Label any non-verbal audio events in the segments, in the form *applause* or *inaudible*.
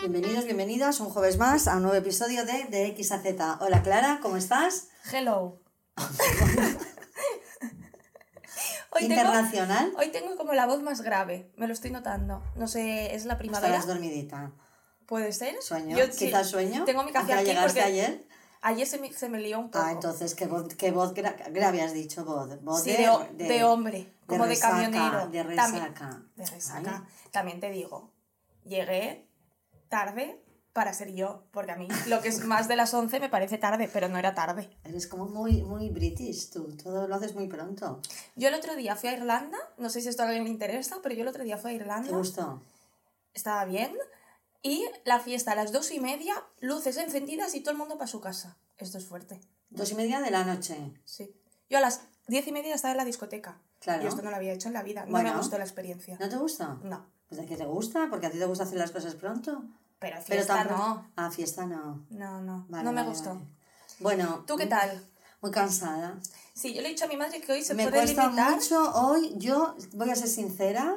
Bienvenidos, bienvenidas un jueves más a un nuevo episodio de De X a Z. Hola Clara, ¿cómo estás? Hello. *laughs* Hoy Internacional. Tengo, hoy tengo como la voz más grave, me lo estoy notando. No sé, es la primavera. Estarás dormidita. ¿Puede ser? ¿Sueño? ¿Quizás sueño? Tengo mi café ¿A qué aquí llegaste porque ayer? Ayer se me, se me lió un poco. Ah, entonces, ¿qué voz, qué voz gra- grave has dicho? Voz, voz Sí, de, de, ho- de hombre, como de, resaca, camionero. De También- resaca. de resaca. También te digo, llegué tarde para ser yo, porque a mí lo que es más de las 11 me parece tarde, pero no era tarde. Eres como muy, muy british tú, todo lo haces muy pronto. Yo el otro día fui a Irlanda, no sé si esto a alguien le interesa, pero yo el otro día fui a ¿Te Irlanda, gustó? estaba bien, y la fiesta a las dos y media, luces encendidas y todo el mundo para su casa. Esto es fuerte. Dos y media de la noche. Sí. Yo a las diez y media estaba en la discoteca. Claro. Y esto no lo había hecho en la vida. No Bueno. me gustó la experiencia. ¿No te gusta? No. Pues de que te gusta, porque a ti te gusta hacer las cosas pronto. Pero Pero fiesta no. Ah, fiesta no. No, no. Vale, no me vale, gustó. vale. Bueno. ¿Tú qué tal? Muy cansada. Sí, yo le he dicho a mi madre que hoy se Me puede cuesta limitar. mucho hoy, yo voy a ser sincera,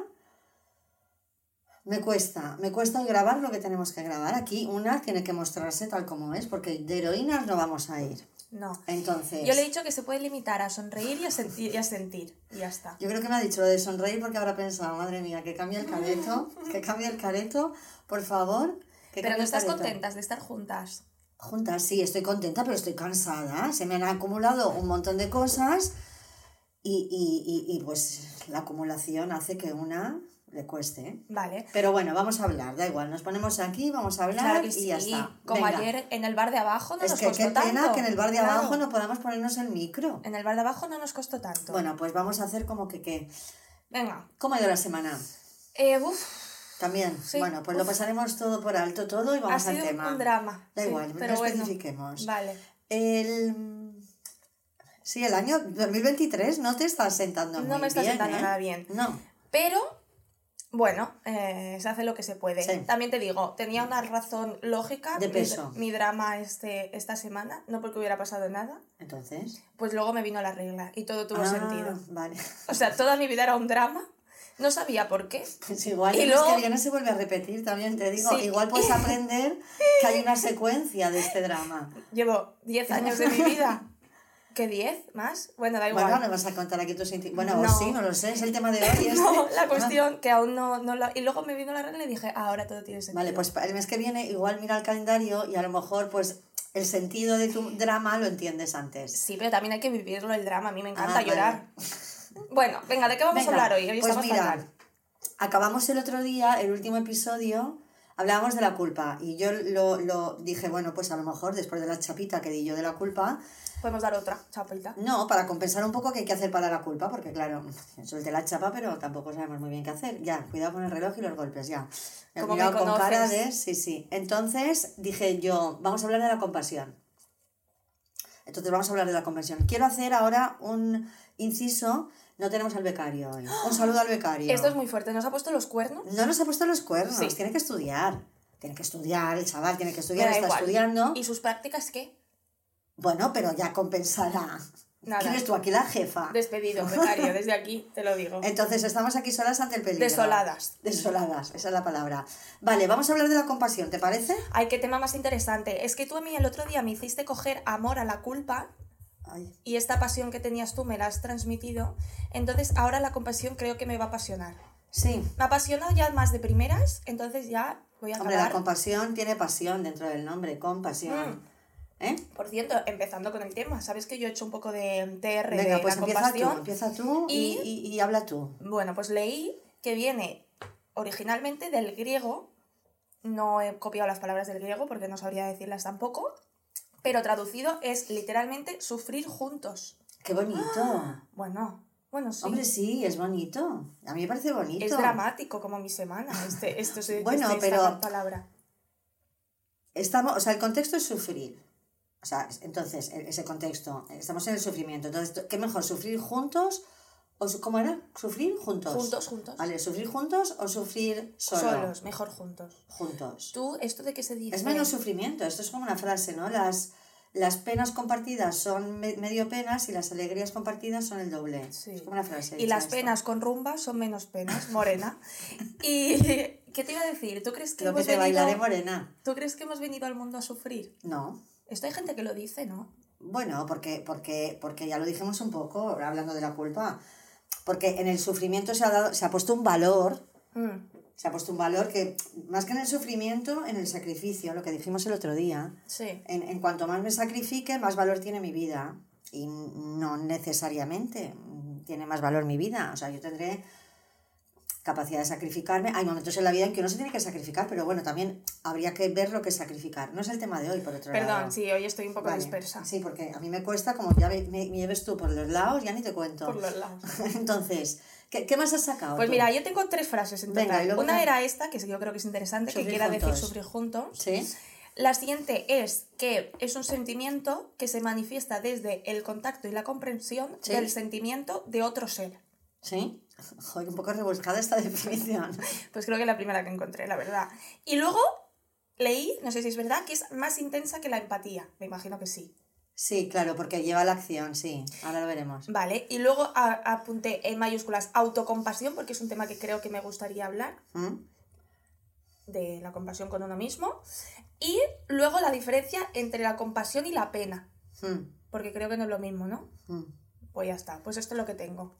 me cuesta, me cuesta hoy grabar lo que tenemos que grabar. Aquí una tiene que mostrarse tal como es, porque de heroínas no vamos a ir. No. Entonces, Yo le he dicho que se puede limitar a sonreír y a sentir. Y, a sentir, y ya está. yo creo que me ha dicho lo de sonreír porque habrá pensado, madre mía, que cambie el careto, que cambie el careto, por favor. Pero no estás contentas de estar juntas. Juntas, sí, estoy contenta, pero estoy cansada. Se me han acumulado un montón de cosas y, y, y, y, pues la acumulación hace que una le cueste. Vale. Pero bueno, vamos a hablar, da igual, nos ponemos aquí, vamos a hablar Claro y sí. ya está. Como Venga. ayer en el bar de abajo no Es nos que costó qué pena tanto. que en el bar de Claro. abajo no podamos ponernos el micro. En el bar de abajo no nos costó tanto. Bueno, pues vamos a hacer como que qué. Venga. ¿Cómo ha ido la semana? Eh, uf, También. Sí, Bueno, pues lo pasaremos todo por alto, todo y ha vamos al sido tema. un drama. Da Sí, igual, pero no bueno. especifiquemos. Vale. El... Sí, el año 2023 no te está sentando No muy me está bien, sentando ¿eh? nada bien. No. Pero, bueno, eh, se hace lo que se puede. Sí. También te digo, tenía una razón lógica. De mi- peso. Mi, drama este, esta semana, no porque hubiera pasado nada. Entonces. Pues luego me vino la regla y todo tuvo Ah, sentido. Vale. O sea, toda mi vida era un drama. No sabía por qué. Pues igual Y luego- que viene se vuelve a repetir, también te digo. Sí. Igual puedes *laughs* aprender que hay una secuencia de este drama. Llevo 10 *laughs* años de mi vida. ¿Qué 10? ¿Más? Bueno, da igual. Bueno, no vas a contar aquí tus Bueno, No. sí, no lo sé, es el tema de hoy. *laughs* este. No, la Ah, cuestión que aún no, no la... Y luego me vino la regla y dije, "Ah, ahora todo tiene sentido. Vale, pues el mes que viene igual mira el calendario y a lo mejor pues el sentido de tu drama lo entiendes antes. Sí, pero también hay que vivirlo el drama. A mí me encanta Ah, vale. Bueno, venga, ¿de qué vamos Venga, a hablar hoy? Hoy pues mira, fatal. acabamos el otro día, el último episodio, hablábamos de la culpa y yo lo, lo dije, bueno, pues a lo mejor después de la chapita que di yo de la culpa, Podemos dar otra chapita. no, para compensar un poco qué hay que hacer para la culpa, porque claro, *laughs* solté la chapa, pero tampoco sabemos muy bien qué hacer. Ya, cuidado con el reloj y los golpes, ya. Como me con cara de... Sí, sí. Entonces dije yo, vamos a hablar de la compasión. Entonces vamos a hablar de la compasión. Quiero hacer ahora un inciso. No tenemos al becario hoy. Un saludo al becario. Esto es muy fuerte. ¿Nos ha puesto los cuernos? No nos ha puesto los cuernos, Sí. tiene que estudiar. Tiene que estudiar, el chaval tiene que estudiar, está igual. estudiando. ¿Y sus prácticas qué? Bueno, pero ya compensará. Nada. ¿Quién es tú aquí la jefa? Despedido, becario, desde aquí te lo digo. Entonces estamos aquí solas ante el peligro. Desoladas. Desoladas, esa es la palabra. Vale, vamos a hablar de la compasión, ¿te parece? Ay, qué tema más interesante. Es que tú a mí el otro día me hiciste coger amor a la culpa Ay, y esta pasión que tenías tú me la has transmitido. Entonces ahora la compasión creo que me va a apasionar. sí. Me apasiona ya más de primeras, entonces ya voy a Hombre, la acabar. compasión tiene pasión dentro del nombre, compasión. Mm. ¿Eh? Por cierto, empezando con el tema, ¿sabes que yo he hecho un poco de TR Venga, de pues la empieza tú, compasión? empieza tú y, Y- y- y habla tú. Bueno, pues leí que viene originalmente del griego. No he copiado las palabras del griego porque no sabría decirlas tampoco. Pero traducido es literalmente sufrir juntos. ¡Qué bonito! Bueno, bueno, sí. Hombre, sí, es bonito. A mí me parece bonito. es dramático como mi semana, este, esto es Bueno, este- pero- esta palabra. Estamos, o sea, el contexto es sufrir. O sea, entonces, e- ese contexto, estamos en el sufrimiento. Entonces, ¿qué mejor, sufrir juntos o cómo era? ¿Sufrir juntos? Juntos, juntos. Vale, ¿sufrir juntos o sufrir solo? Solos, mejor juntos. Juntos. Tú, ¿esto de qué se dice? Es menos sufrimiento, esto es como una frase, ¿no? Las, las penas compartidas son me- medio penas y las alegrías compartidas son el doble. Sí. Es como una frase. Y las esto. penas con rumba son menos penas, morena. *laughs* y ¿qué te iba a decir? ¿Tú crees que, Lo que hemos te venido, bailaré morena. ¿Tú crees que hemos venido al mundo a sufrir? No. Esto hay gente que lo dice, ¿no? Bueno, porque, porque, porque ya lo dijimos un poco, hablando de la culpa. Porque en el sufrimiento se ha, dado, se ha puesto un valor Mm, Se ha puesto un valor que, más que en el sufrimiento, en el sacrificio, lo que dijimos el otro día. sí. En, en cuanto más me sacrifique, más valor tiene mi vida. Y no necesariamente tiene más valor mi vida. O sea, yo tendré capacidad de sacrificarme. Hay momentos en la vida en que uno se tiene que sacrificar, pero bueno, también habría que ver lo que es sacrificar. No es el tema de hoy, por otro lado. Perdón, sí, hoy estoy un poco Vale. dispersa. Sí, porque a mí me cuesta, como ya me, me lleves tú por los lados, ya ni te cuento. Por los lados. *laughs* Entonces, ¿qué, qué más has sacado? Pues tú? mira, yo tengo tres frases en Venga, total. y luego Una era esta, que yo creo que es interesante, que quiera decir juntos. sufrir juntos. ¿Sí? La siguiente es que es un sentimiento que se manifiesta desde el contacto y la comprensión Sí. del sentimiento de otro ser. ¿Sí? Joder, un poco rebuscada esta *laughs* definición. Pues creo que la primera que encontré, la verdad. Y luego leí, no sé si es verdad, que es más intensa que la empatía. Me imagino que sí. Sí, claro, porque lleva la acción, sí. Ahora lo veremos. Vale, y luego a- apunté en mayúsculas autocompasión, porque es un tema que creo que me gustaría hablar, ¿Mm? de la compasión con uno mismo. Y luego la diferencia entre la compasión y la pena, Mm, porque creo que no es lo mismo, ¿no? mm. Pues ya está, pues esto es lo que tengo.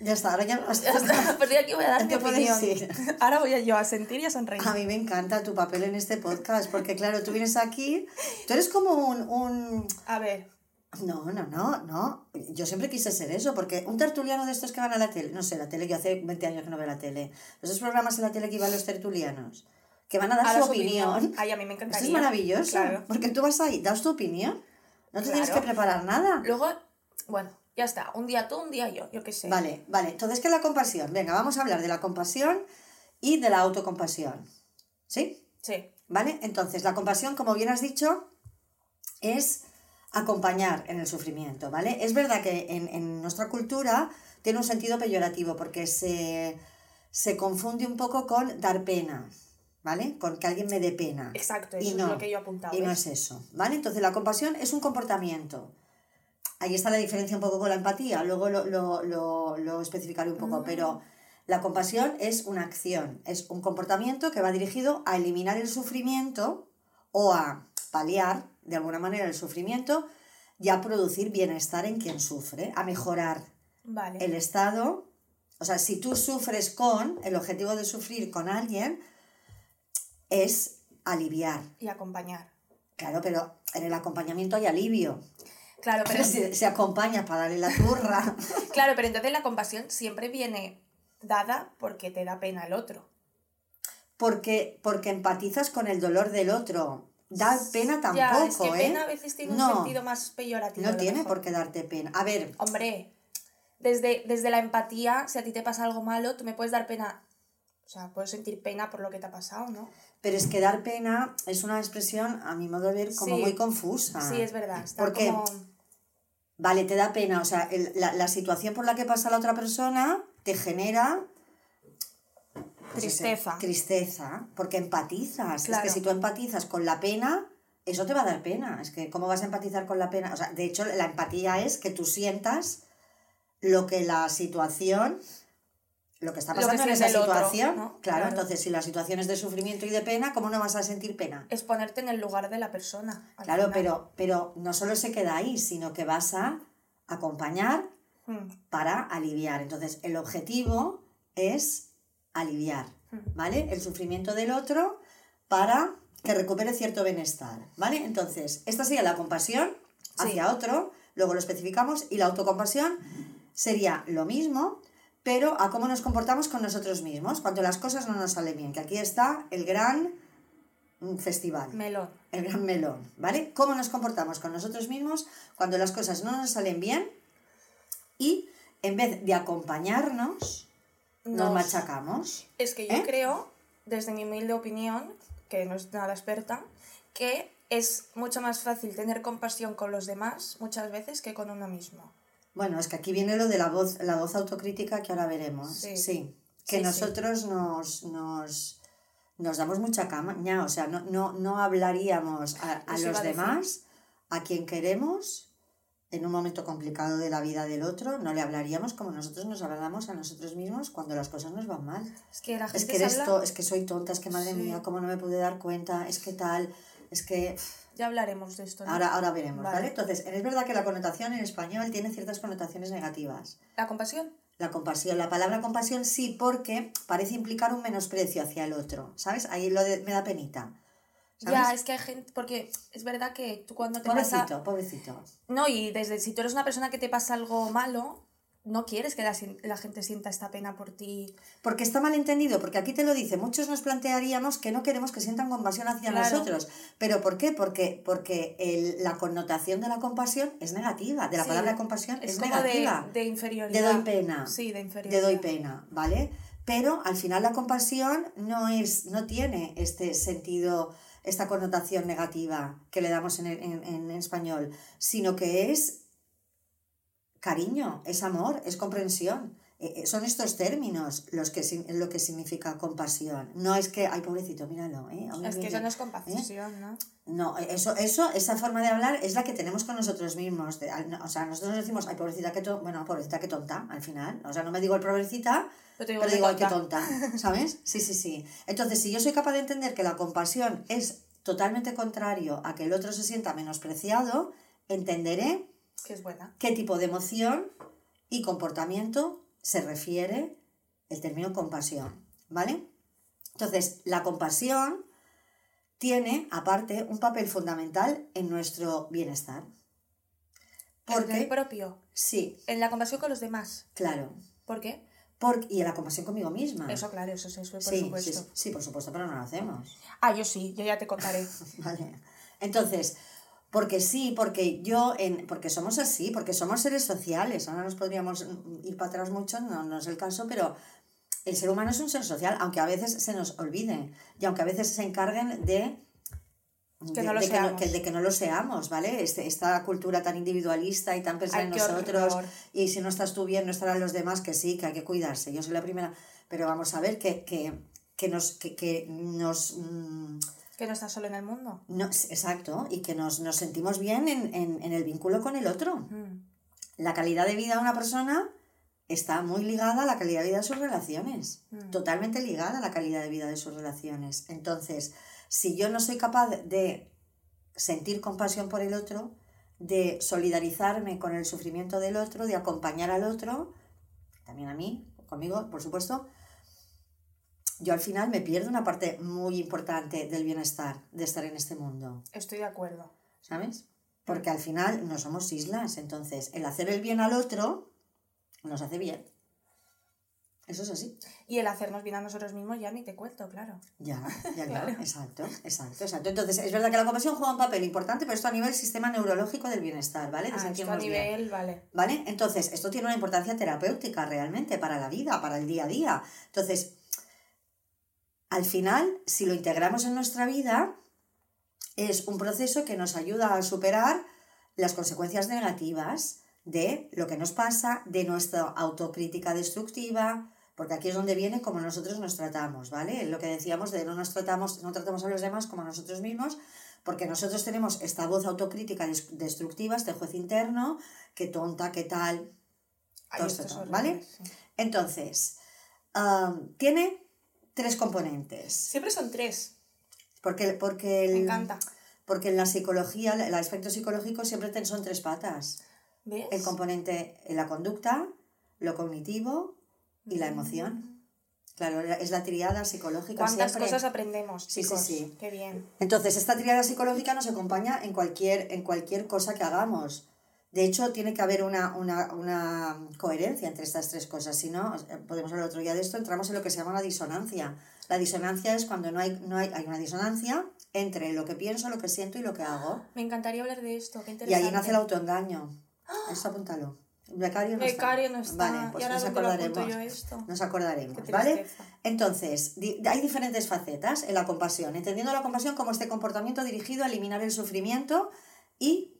Ya está, ahora ya *laughs* no Ya está, pues de aquí voy a dar mi opinión. ir. *laughs* Ahora voy a yo a sentir y a sonreír. A mí me encanta tu papel en este podcast, porque claro, tú vienes aquí, tú eres como un, un... A ver, No, no, no, no. Yo siempre quise ser eso, porque un tertuliano de estos que van a la tele, no sé, la tele, yo hace 20 años que no veo la tele, esos programas en la tele que iban los tertulianos, que van a dar a su la opinión. Ay, a mí me Esto encantaría. es maravilloso, Claro. porque tú vas ahí, das tu opinión, no te tienes que Claro. preparar nada. Luego, bueno, ya está. Un día tú, un día yo, yo qué sé. Vale, vale. Entonces, ¿qué es la compasión? Venga, vamos a hablar de la compasión y de la autocompasión. ¿Sí? Sí. ¿Vale? Entonces, la compasión, como bien has dicho, es acompañar en el sufrimiento, ¿vale? Es verdad que en, en nuestra cultura tiene un sentido peyorativo porque se, se confunde un poco con dar pena, ¿vale? Con que alguien me dé pena. Exacto, Y eso no, es lo que yo he apuntado. Y no es eso, ¿vale? Entonces la compasión es un comportamiento. Ahí está la diferencia un poco con la empatía, luego lo, lo, lo, lo especificaré un poco, Mm. pero la compasión es una acción, es un comportamiento que va dirigido a eliminar el sufrimiento o a paliar de alguna manera el sufrimiento y a producir bienestar en quien sufre, a mejorar Vale. el estado. O sea, si tú sufres con, el objetivo de sufrir con alguien es aliviar. Y acompañar. Claro, pero en el acompañamiento hay alivio. Claro, pero, Pero si se acompaña para darle la turra. *laughs* claro, pero entonces la compasión siempre viene dada porque te da pena el otro. Porque, porque empatizas con el dolor del otro. Da pena tampoco, ya, es que ¿eh? pena a veces tiene un No, sentido más peyorativo. No tiene por qué darte pena. A ver, Hombre, desde, desde la empatía, si a ti te pasa algo malo, tú me puedes dar pena. O sea, puedes sentir pena por lo que te ha pasado, ¿no? pero es que dar pena es una expresión, a mi modo de ver, como Sí. muy confusa. Sí, es verdad. Está Porque, como... vale, te da pena, o sea, el- la, la situación por la que pasa la otra persona te genera pues, Tristeza. ese- tristeza, porque empatizas. Claro. Es que si tú empatizas con la pena, eso te va a dar pena. Es que, ¿cómo vas a empatizar con la pena? O sea, de hecho, la empatía es que tú sientas lo que la situación, lo que está que pasando en esa otro, situación. ¿no? Claro, Claro. entonces, si la situación es de sufrimiento y de pena, ¿cómo no vas a sentir pena? Es ponerte en el lugar de la persona. Claro, final. pero, pero no solo se queda ahí, sino que vas a acompañar Mm, para aliviar. Entonces, el objetivo es aliviar, mm. ¿vale? El sufrimiento del otro para que recupere cierto bienestar, ¿vale? Entonces, esta sería la compasión hacia otro, luego lo especificamos, y la autocompasión sería lo mismo, pero a cómo nos comportamos con nosotros mismos, cuando las cosas no nos salen bien, que aquí está el gran festival Melón. el gran melón, ¿vale? ¿Cómo nos comportamos con nosotros mismos cuando las cosas no nos salen bien y en vez de acompañarnos, nos, Nos- machacamos? Es que yo ¿Eh? creo, desde mi humilde opinión, que no es nada experta, que es mucho más fácil tener compasión con los demás muchas veces que con uno mismo. Bueno, es que aquí viene lo de la voz, la voz autocrítica que ahora veremos. Sí. Sí, que Sí, sí. nosotros Nos, nos, nos damos mucha caña, o sea, no, no, no hablarías a, los a demás a quien queremos en un momento complicado de la vida del otro, no le hablaríamos como nosotros nos hablamos a nosotros mismos cuando las cosas nos van mal. Es que la gente Es que eres habla- es que soy tonta, es que madre mía, cómo no me pude dar cuenta, es que tal, es que Ya hablaremos de esto. ¿no? ahora, ahora veremos, ¿vale? Vale. Entonces, es verdad que la connotación en español tiene ciertas connotaciones negativas. La compasión. La compasión, la palabra compasión sí, porque parece implicar un menosprecio hacia el otro, ¿sabes? Ahí lo de, me da penita. ¿sabes? Ya, es que hay gente, porque es verdad que tú cuando te pasa... Pobrecito, pobrecito. No, y desde si tú eres una persona que te pasa algo malo, no quieres que la, la gente sienta esta pena por ti. Porque está mal entendido, porque aquí te lo dice, muchos nos plantearíamos que no queremos que sientan compasión hacia Claro. nosotros. ¿Pero por qué? Porque, porque el- la connotación de la compasión es negativa, de la Sí, palabra compasión es, Es como de, negativa. de inferioridad. De doy pena. Sí, de inferioridad. doy pena, ¿vale? Pero al final la compasión no es, no tiene este sentido, esta connotación negativa que le damos en, en- en español, sino que es cariño, es amor, es comprensión. Eh, eh, son estos términos los que, lo que significa compasión. No es que, ay, pobrecito, míralo, ¿eh? Es que eso no es compasión, ¿no? No, eso, eso, esa forma de hablar es la que tenemos con nosotros mismos. De- o sea, nosotros nos decimos, ay, pobrecita, que tonta, bueno, pobrecita, que tonta, al final. O sea, no me digo el pobrecita, Pero digo, pero qué digo, ay, qué tonta, *laughs* ¿sabes? Sí, sí, sí. Entonces, si yo soy capaz de entender que la compasión es totalmente contrario a que el otro se sienta menospreciado, entenderé Que es buena. qué tipo de emoción y comportamiento se refiere el término compasión, ¿vale? Entonces, la compasión tiene, aparte, un papel fundamental en nuestro bienestar. El Porque, propio. sí, En la compasión con los demás. claro. ¿Por qué? Por, y en la compasión conmigo misma. Eso, claro, eso, eso, por sí, sí, supuesto. sí, por supuesto, pero no lo hacemos. Ah, yo sí, yo ya te contaré. *laughs* Vale. Entonces, porque sí, porque yo, en, porque somos así, porque somos seres sociales, ahora nos podríamos ir para atrás mucho, no, no es el caso, pero el ser humano es un ser social, aunque a veces se nos olvide y aunque a veces se encarguen de... Que de- no lo de que no, seamos. que- de que no lo seamos, ¿vale? Este, esta cultura tan individualista y tan pensar Ay, en nosotros horror. y si no estás tú bien, no estarán los demás, que sí, que hay que cuidarse. Yo soy la primera, pero vamos a ver que, que, que nos... Que, que nos mm, que no estás solo en el mundo. no, exacto, y que nos, nos sentimos bien en, en- en el vínculo con el otro. Mm. La calidad de vida de una persona está muy ligada a la calidad de vida de sus relaciones, Mm. totalmente ligada a la calidad de vida de sus relaciones. Entonces, si yo no soy capaz de sentir compasión por el otro, de solidarizarme con el sufrimiento del otro, de acompañar al otro, también a mí, conmigo, por supuesto, yo al final me pierdo una parte muy importante del bienestar, de estar en este mundo. Estoy de acuerdo. ¿sabes? Porque al final no somos islas, entonces el hacer el bien al otro nos hace bien. Eso es así. Y el hacernos bien a nosotros mismos ya ni te cuento, claro. Ya, ya, Claro. *laughs* claro. Exacto, exacto, exacto. Entonces, es verdad que la compasión juega un papel importante, pero esto a nivel sistema neurológico del bienestar, ¿vale? De Ah, esto a sentirnos bien. nivel, vale. ¿Vale? Entonces, esto tiene una importancia terapéutica realmente para la vida, para el día a día. Entonces, al final, si lo integramos en nuestra vida, es un proceso que nos ayuda a superar las consecuencias negativas de lo que nos pasa, de nuestra autocrítica destructiva, porque aquí es donde viene como nosotros nos tratamos, ¿vale? Lo que decíamos de no nos tratamos, no tratamos a los demás como a nosotros mismos, porque nosotros tenemos esta voz autocrítica des- destructiva, este juez interno, que tonta, qué tal, todo esto ¿vale? sí. Entonces, am, tiene tres componentes. Siempre son tres. Porque, porque, el, Me encanta. porque en la psicología, el aspecto psicológico siempre son tres patas. ¿Ves? El componente, la conducta, lo cognitivo y la emoción. Claro, es la triada psicológica. ¿Cuántas siempre. cosas aprendemos, Sí, sí, sí. Qué bien. Entonces, esta triada psicológica nos acompaña en cualquier, en cualquier cosa que hagamos. De hecho, tiene que haber una, una, una coherencia entre estas tres cosas. Si no, eh, podemos hablar otro día de esto, entramos en lo que se llama una disonancia. La disonancia es cuando no hay, no hay, hay una disonancia entre lo que pienso, lo que siento y lo que hago. Me encantaría hablar de esto, qué Y ahí nace el autoengaño. Eso apúntalo. Becario no Becario está. no está. Vale, pues ¿Y ahora nos acordaremos. yo esto? Nos acordaremos, ¿vale? Entonces, di- hay diferentes facetas en la compasión, entendiendo la compasión como este comportamiento dirigido a eliminar el sufrimiento y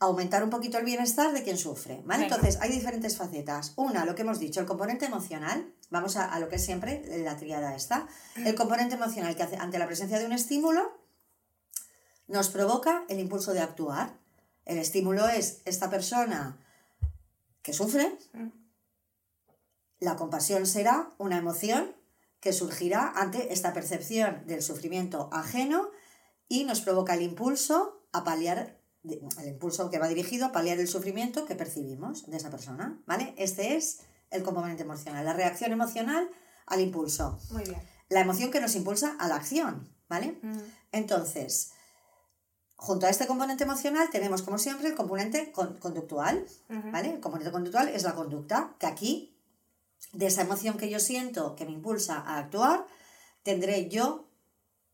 aumentar un poquito el bienestar de quien sufre, ¿vale? Venga. Entonces, hay diferentes facetas. Una, lo que hemos dicho, el componente emocional, vamos a, a lo que es siempre la triada esta, el componente emocional que hace ante la presencia de un estímulo, nos provoca el impulso de actuar. El estímulo es esta persona que sufre. La compasión será una emoción que surgirá ante esta percepción del sufrimiento ajeno y nos provoca el impulso a paliar, el impulso que va dirigido a paliar el sufrimiento que percibimos de esa persona, ¿vale? Este es el componente emocional, la reacción emocional al impulso. Muy bien. La emoción que nos impulsa a la acción, ¿vale? Mm. Entonces, junto a este componente emocional tenemos, como siempre, el componente con- conductual. ¿vale? El componente conductual es la conducta, que aquí, de esa emoción que yo siento que me impulsa a actuar, tendré yo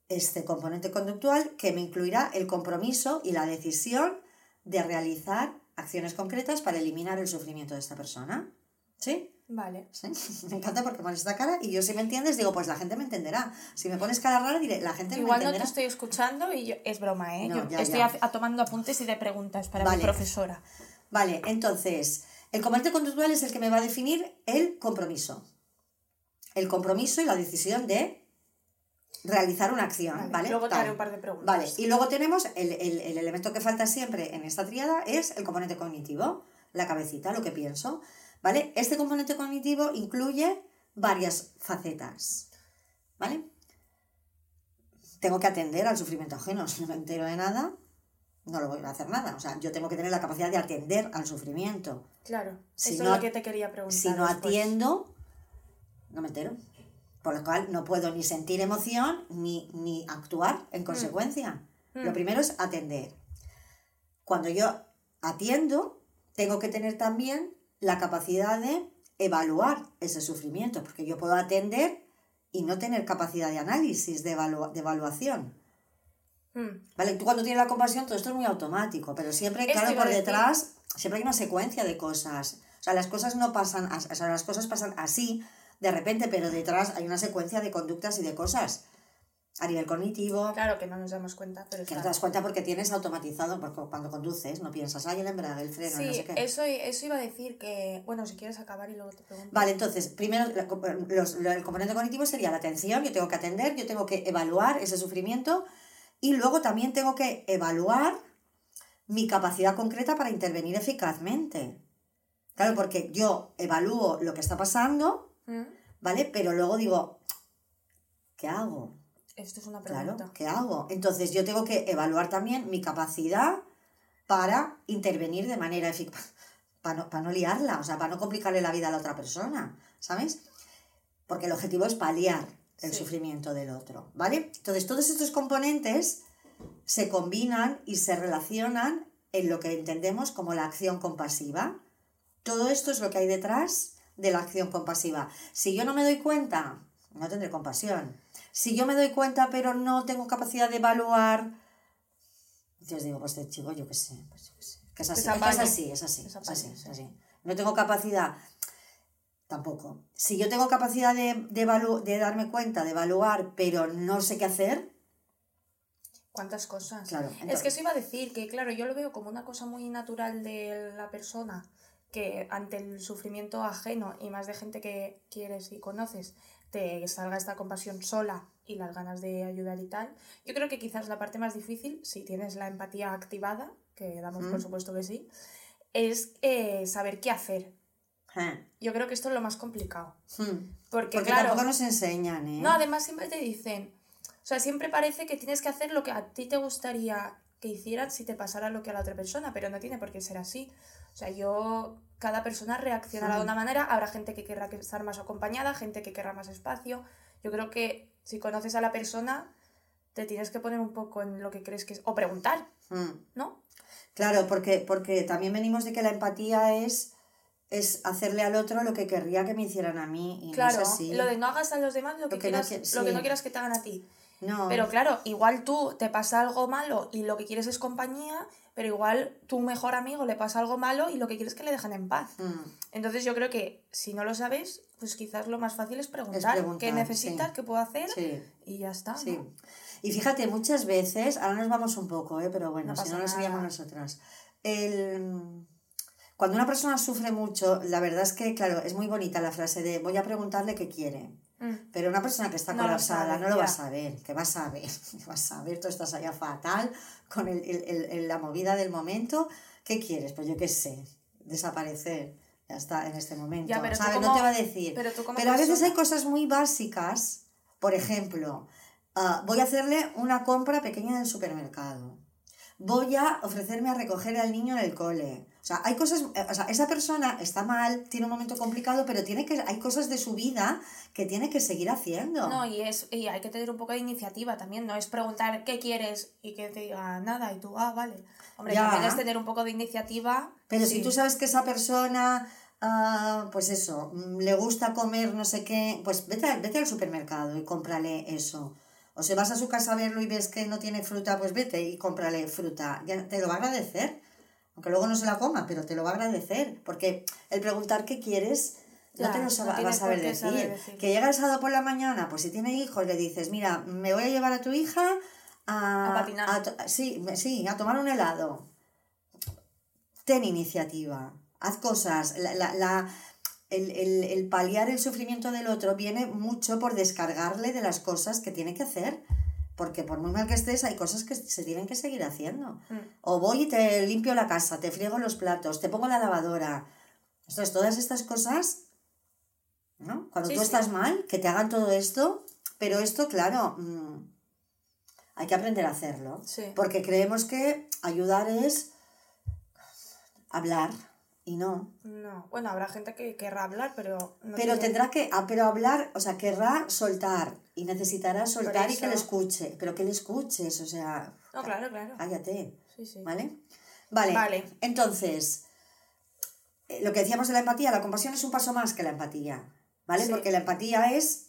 este componente conductual que me incluirá el compromiso y la decisión de realizar acciones concretas para eliminar el sufrimiento de esta persona. ¿Sí? Vale. Sí, *laughs* me encanta porque pones esta cara y yo si me entiendes digo, pues la gente me entenderá. Si me pones cara rara diré, la gente Igual me no te entenderá. estoy escuchando y yo- es broma, ¿eh? No, Yo ya, estoy ya. a- a tomando apuntes y de preguntas para mi profesora. Vale, entonces, el componente conductual es el que me va a definir el compromiso. El compromiso y la decisión de realizar una acción, Vale, ¿vale? luego te haré un par de preguntas. Vale, y luego tenemos el, el- el elemento que falta siempre en esta tríada es el componente cognitivo, la cabecita, lo que pienso, ¿vale? Este componente cognitivo incluye varias facetas, ¿vale? Tengo que atender al sufrimiento ajeno, si *laughs* no me entero de nada, no lo voy a hacer nada, o sea, yo tengo que tener la capacidad de atender al sufrimiento. Claro. Si Eso no es lo que te quería preguntar. Si no después. atiendo, no me entero. Por lo cual no puedo ni sentir emoción ni, ni actuar en consecuencia. Lo Mm. primero es atender. Cuando yo atiendo, tengo que tener también la capacidad de evaluar ese sufrimiento, porque yo puedo atender y no tener capacidad de análisis, de, evalua- de evaluación. Mm. ¿Vale? Tú cuando tienes la compasión, todo esto es muy automático, pero siempre, claro, por detrás, siempre hay una secuencia de cosas. O sea, las cosas no pasan, as- o sea, las cosas pasan así, de repente, pero detrás hay una secuencia de conductas y de cosas. A nivel cognitivo, Claro que no nos damos cuenta, pero que no está. te das cuenta porque tienes automatizado, porque cuando conduces no piensas, ay, el embrague, el freno, Sí, no sé qué. eso, eso iba a decir que. Bueno, si quieres acabar y luego te pregunto. Vale, entonces, primero los- lo- el componente cognitivo sería la atención, yo tengo que atender, yo tengo que evaluar ese sufrimiento y luego también tengo que evaluar mi capacidad concreta para intervenir eficazmente. Claro, porque yo evalúo lo que está pasando. ¿Vale? Pero luego digo, ¿qué hago? Esto es una pregunta. Claro, ¿qué hago? Entonces yo tengo que evaluar también mi capacidad para intervenir de manera eficaz, *laughs* para no, para no liarla, o sea, para no complicarle la vida a la otra persona, ¿sabes? Porque el objetivo es paliar el Sí. sufrimiento del otro, ¿vale? Entonces todos estos componentes se combinan y se relacionan en lo que entendemos como la acción compasiva. Todo esto es lo que hay detrás de la acción compasiva. Si yo no me doy cuenta, no tendré compasión. Si yo me doy cuenta pero no tengo capacidad de evaluar, entonces digo, pues este chico, yo qué sé, pues yo qué sé. Que es así, es, que es Desapaño. así, es así, es así, es sí. así. No tengo capacidad, tampoco. Si yo tengo capacidad de, de, evalu- de darme cuenta, de evaluar, pero no sé qué hacer, ¿Cuántas cosas? claro. Es que eso iba a decir que, claro, yo lo veo como una cosa muy natural de la persona que ante el sufrimiento ajeno y más de gente que quieres y conoces, te salga esta compasión sola y las ganas de ayudar y tal. Yo creo que quizás la parte más difícil, si tienes la empatía activada, que damos por Mm. supuesto que sí, es eh, saber qué hacer. Eh, Yo creo que esto es lo más complicado. hmm. Porque, Porque claro, tampoco nos enseñan, ¿eh? no, además siempre te dicen, o sea, siempre parece que tienes que hacer lo que a ti te gustaría que hicieran si te pasara lo que a la otra persona, pero no tiene por qué ser así. O sea, yo, cada persona reaccionará de una manera, habrá gente que querrá que- estar más acompañada, gente que querrá más espacio. Yo creo que si conoces a la persona, te tienes que poner un poco en lo que crees que es, o preguntar, Hmm. ¿no? Claro, porque, porque también venimos de que la empatía es, es hacerle al otro lo que querría que me hicieran a mí. Y Claro, no es así. lo de no hagas a los demás lo que, Lo que no quieras, qui- lo que no quieras que te hagan a ti. No. Pero claro, igual tú te pasa algo malo y lo que quieres es compañía, pero igual tu mejor amigo le pasa algo malo y lo que quieres es que le dejen en paz. Hmm. Entonces yo creo que si no lo sabes, pues quizás lo más fácil es preguntar, preguntar, qué necesitas, sí. qué puedo hacer Sí. y ya está. Sí. ¿no? Y fíjate, muchas veces, ahora nos vamos un poco, ¿eh? pero bueno, No si no lo seríamos nosotras. El... Cuando una persona sufre mucho, la verdad es que, claro, es muy bonita la frase de voy a preguntarle qué quiere. Mm. Pero una persona que está No colapsada no lo va a saber. ¿Qué vas a ver? ¿Qué vas a ver? Tú estás allá fatal con el- el- el- el- la movida del momento. ¿Qué quieres? Pues yo qué sé. Desaparecer. Ya está, en este momento. Ya, pero ¿sabes? No te va a decir. pero a veces hay cosas muy básicas. Por ejemplo, ah, voy a hacerle una compra pequeña del supermercado. Voy a ofrecerme a recoger al niño en el cole. O sea, hay cosas, eh, o sea, esa persona está mal, tiene un momento complicado, pero tiene que, hay cosas de su vida que tiene que seguir haciendo. No, y, es, y hay que tener un poco de iniciativa también, no es preguntar qué quieres y que te diga nada y tú, ah, vale. Hombre, Ya. también es tener un poco de iniciativa. Pero sí. si tú sabes que esa persona, ah, pues eso, mm, le gusta comer no sé qué, pues vete, vete al supermercado y cómprale eso. O si vas a su casa a verlo y ves que no tiene fruta, pues vete y cómprale fruta. Ya te lo va a agradecer. Aunque luego no se la coma, pero te lo va a agradecer. Porque el preguntar qué quieres, no te lo sab- vas a saber decir. saber decir. Que llega el sábado por la mañana, pues si tiene hijos, le dices, mira, me voy a llevar a tu hija a... A patinar. sí, sí, a tomar un helado ten iniciativa, haz cosas. La, la- la- el, el- el paliar el sufrimiento del otro viene mucho por descargarle de las cosas que tiene que hacer. Porque por muy mal que estés, hay cosas que se tienen que seguir haciendo. Mm. O voy y te limpio la casa, te friego los platos, te pongo la lavadora. Entonces, todas estas cosas, ¿no? Cuando Sí, tú sí. estás mal, que te hagan todo esto, pero esto, claro, mm, hay que aprender a hacerlo. Sí. Porque creemos que ayudar es hablar y no. No, bueno, habrá gente que querrá hablar, pero no Pero tiene- tendrá que, ah, pero hablar, o sea, querrá soltar y necesitará soltar y que le escuche, pero que le escuches, o sea, No, claro, claro. cállate, Sí, sí. ¿vale? Vale, Vale. entonces, eh, lo que decíamos de la empatía, la compasión es un paso más que la empatía, ¿vale? Sí. Porque la empatía es,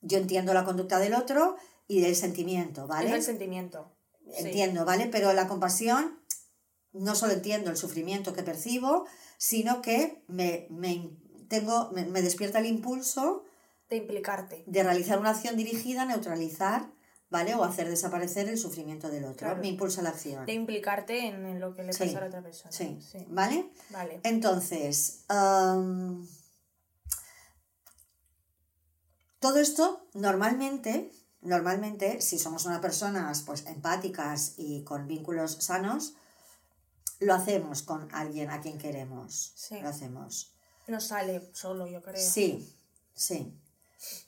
yo entiendo la conducta del otro y el sentimiento, ¿vale? Es el sentimiento. Sí. Entiendo, ¿vale? Pero la compasión, no solo entiendo el sufrimiento que percibo, sino que me, me, tengo, me, me despierta el impulso De implicarte. de realizar una acción dirigida a neutralizar, ¿vale? O hacer desaparecer el sufrimiento del otro. Claro. Me impulsa la acción. De implicarte en, lo que le Sí. pasa a la otra persona. Sí. sí. ¿Vale? Vale. Entonces, todo esto normalmente, normalmente, si somos unas personas pues empáticas y con vínculos sanos, lo hacemos con alguien a quien queremos. Sí. Lo hacemos. No sale solo, yo creo. Sí, sí.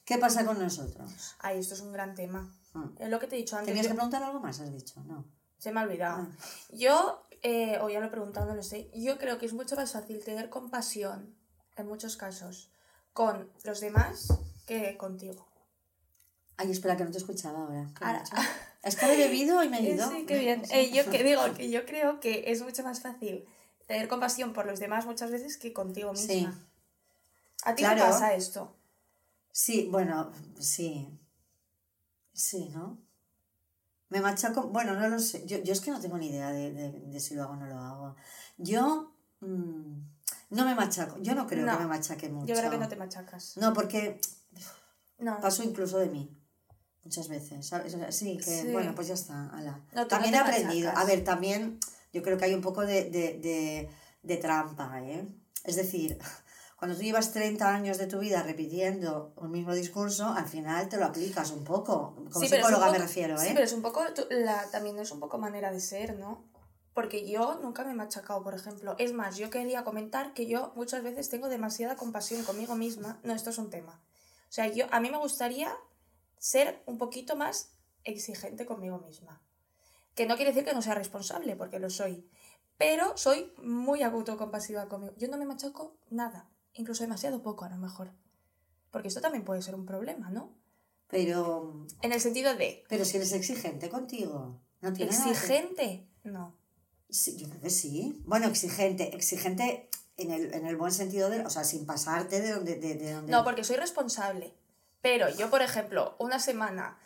¿Qué pasa con nosotros? Ay, esto es un gran tema. Mm. Es lo que te he dicho antes. ¿Tenías yo- que preguntar algo más? Has dicho, no. Se me ha olvidado. Ah. Yo, eh, o ya lo he preguntado, no lo sé. Yo creo que es mucho más fácil tener compasión, en muchos casos, con los demás que contigo. Ay, espera, que no te escuchaba ahora. ¿Qué Ahora-? *laughs* Es que he bebido y me Eh, ido. Sí, qué bien. Eh, yo que digo que yo creo que es mucho más fácil tener compasión por los demás muchas veces que contigo misma. Sí. ¿A ti Claro. te pasa esto? Sí, bueno, sí. Sí, ¿no? Me machaco. Bueno, no lo sé. Yo, yo es que no tengo ni idea de, de- de si lo hago o no lo hago. Yo mm, no me machaco. Yo no creo No. que me machaque mucho. Yo creo que no te machacas. No, porque No. paso incluso de mí. Muchas veces, ¿sabes? O sea, sí, que Sí. bueno, pues ya está. ala. No, también no he aprendido. machacas. A ver, también yo creo que hay un poco de, de, de, de trampa, ¿eh? Es decir, *laughs* cuando tú llevas 30 años de tu vida repitiendo un mismo discurso, al final te lo aplicas un poco. Como Sí, psicóloga me poco- refiero, ¿eh? Sí, pero es un poco, la, también es un poco manera de ser, ¿no? Porque yo nunca me he machacado, por ejemplo. Es más, yo quería comentar que yo muchas veces tengo demasiada compasión conmigo misma. No, esto es un tema. O sea, yo, a mí me gustaría ser un poquito más exigente conmigo misma. Que no quiere decir que no sea responsable, porque lo soy. Pero soy muy autocompasiva conmigo. Yo no me machaco nada. Incluso demasiado poco, a lo mejor. Porque esto también puede ser un problema, ¿no? Pero, En el sentido de pero si eres exigente contigo, no tiene que- exigente. No. Sí, yo creo que sí. Bueno, exigente, exigente en el, en el buen sentido de, o sea, sin pasarte de donde, de, de donde. No, porque soy responsable. Pero yo, por ejemplo, una semana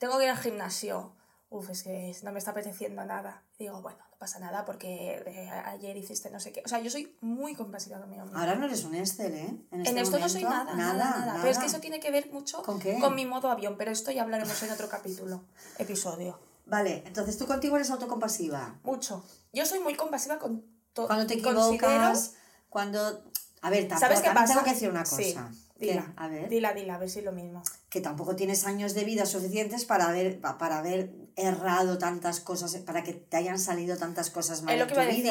tengo que ir al gimnasio. Uf, es que no me está apeteciendo nada. Digo, bueno, no pasa nada porque eh, ayer hiciste no sé qué. O sea, yo soy muy compasiva conmigo misma. Ahora no eres un Excel, ¿eh? En, en este esto no soy momento, nada, nada, nada, Pero es que eso tiene que ver mucho ¿Con qué? mi modo avión. Pero esto ya hablaremos en otro capítulo, episodio. Vale, entonces tú contigo eres autocompasiva. Mucho. Yo soy muy compasiva con todo. Cuando te equivocas, cuando... A ver, tampoco, ¿Sabes qué pasa? tengo que decir una cosa. Sí, Dila, A ver. dila, dila, a ver si es lo mismo. que tampoco tienes años de vida suficientes para haber, pa- para haber errado tantas cosas, para que te hayan salido tantas cosas mal Es lo en que tu iba a decir.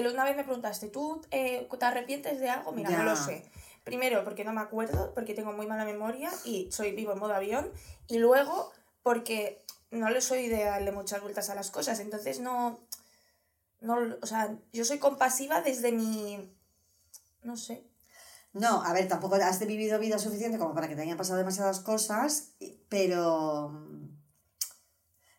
vida. Una vez me preguntaste, ¿tú eh, te arrepientes de algo? Mira, Ya. no lo sé. Primero, porque no me acuerdo, porque tengo muy mala memoria y soy vivo en modo avión. Y luego, porque no le soy de darle muchas vueltas a las cosas. Entonces, no. no o sea, yo soy compasiva desde mi. No sé. No, a ver, tampoco has vivido vida suficiente como para que te hayan pasado demasiadas cosas, pero.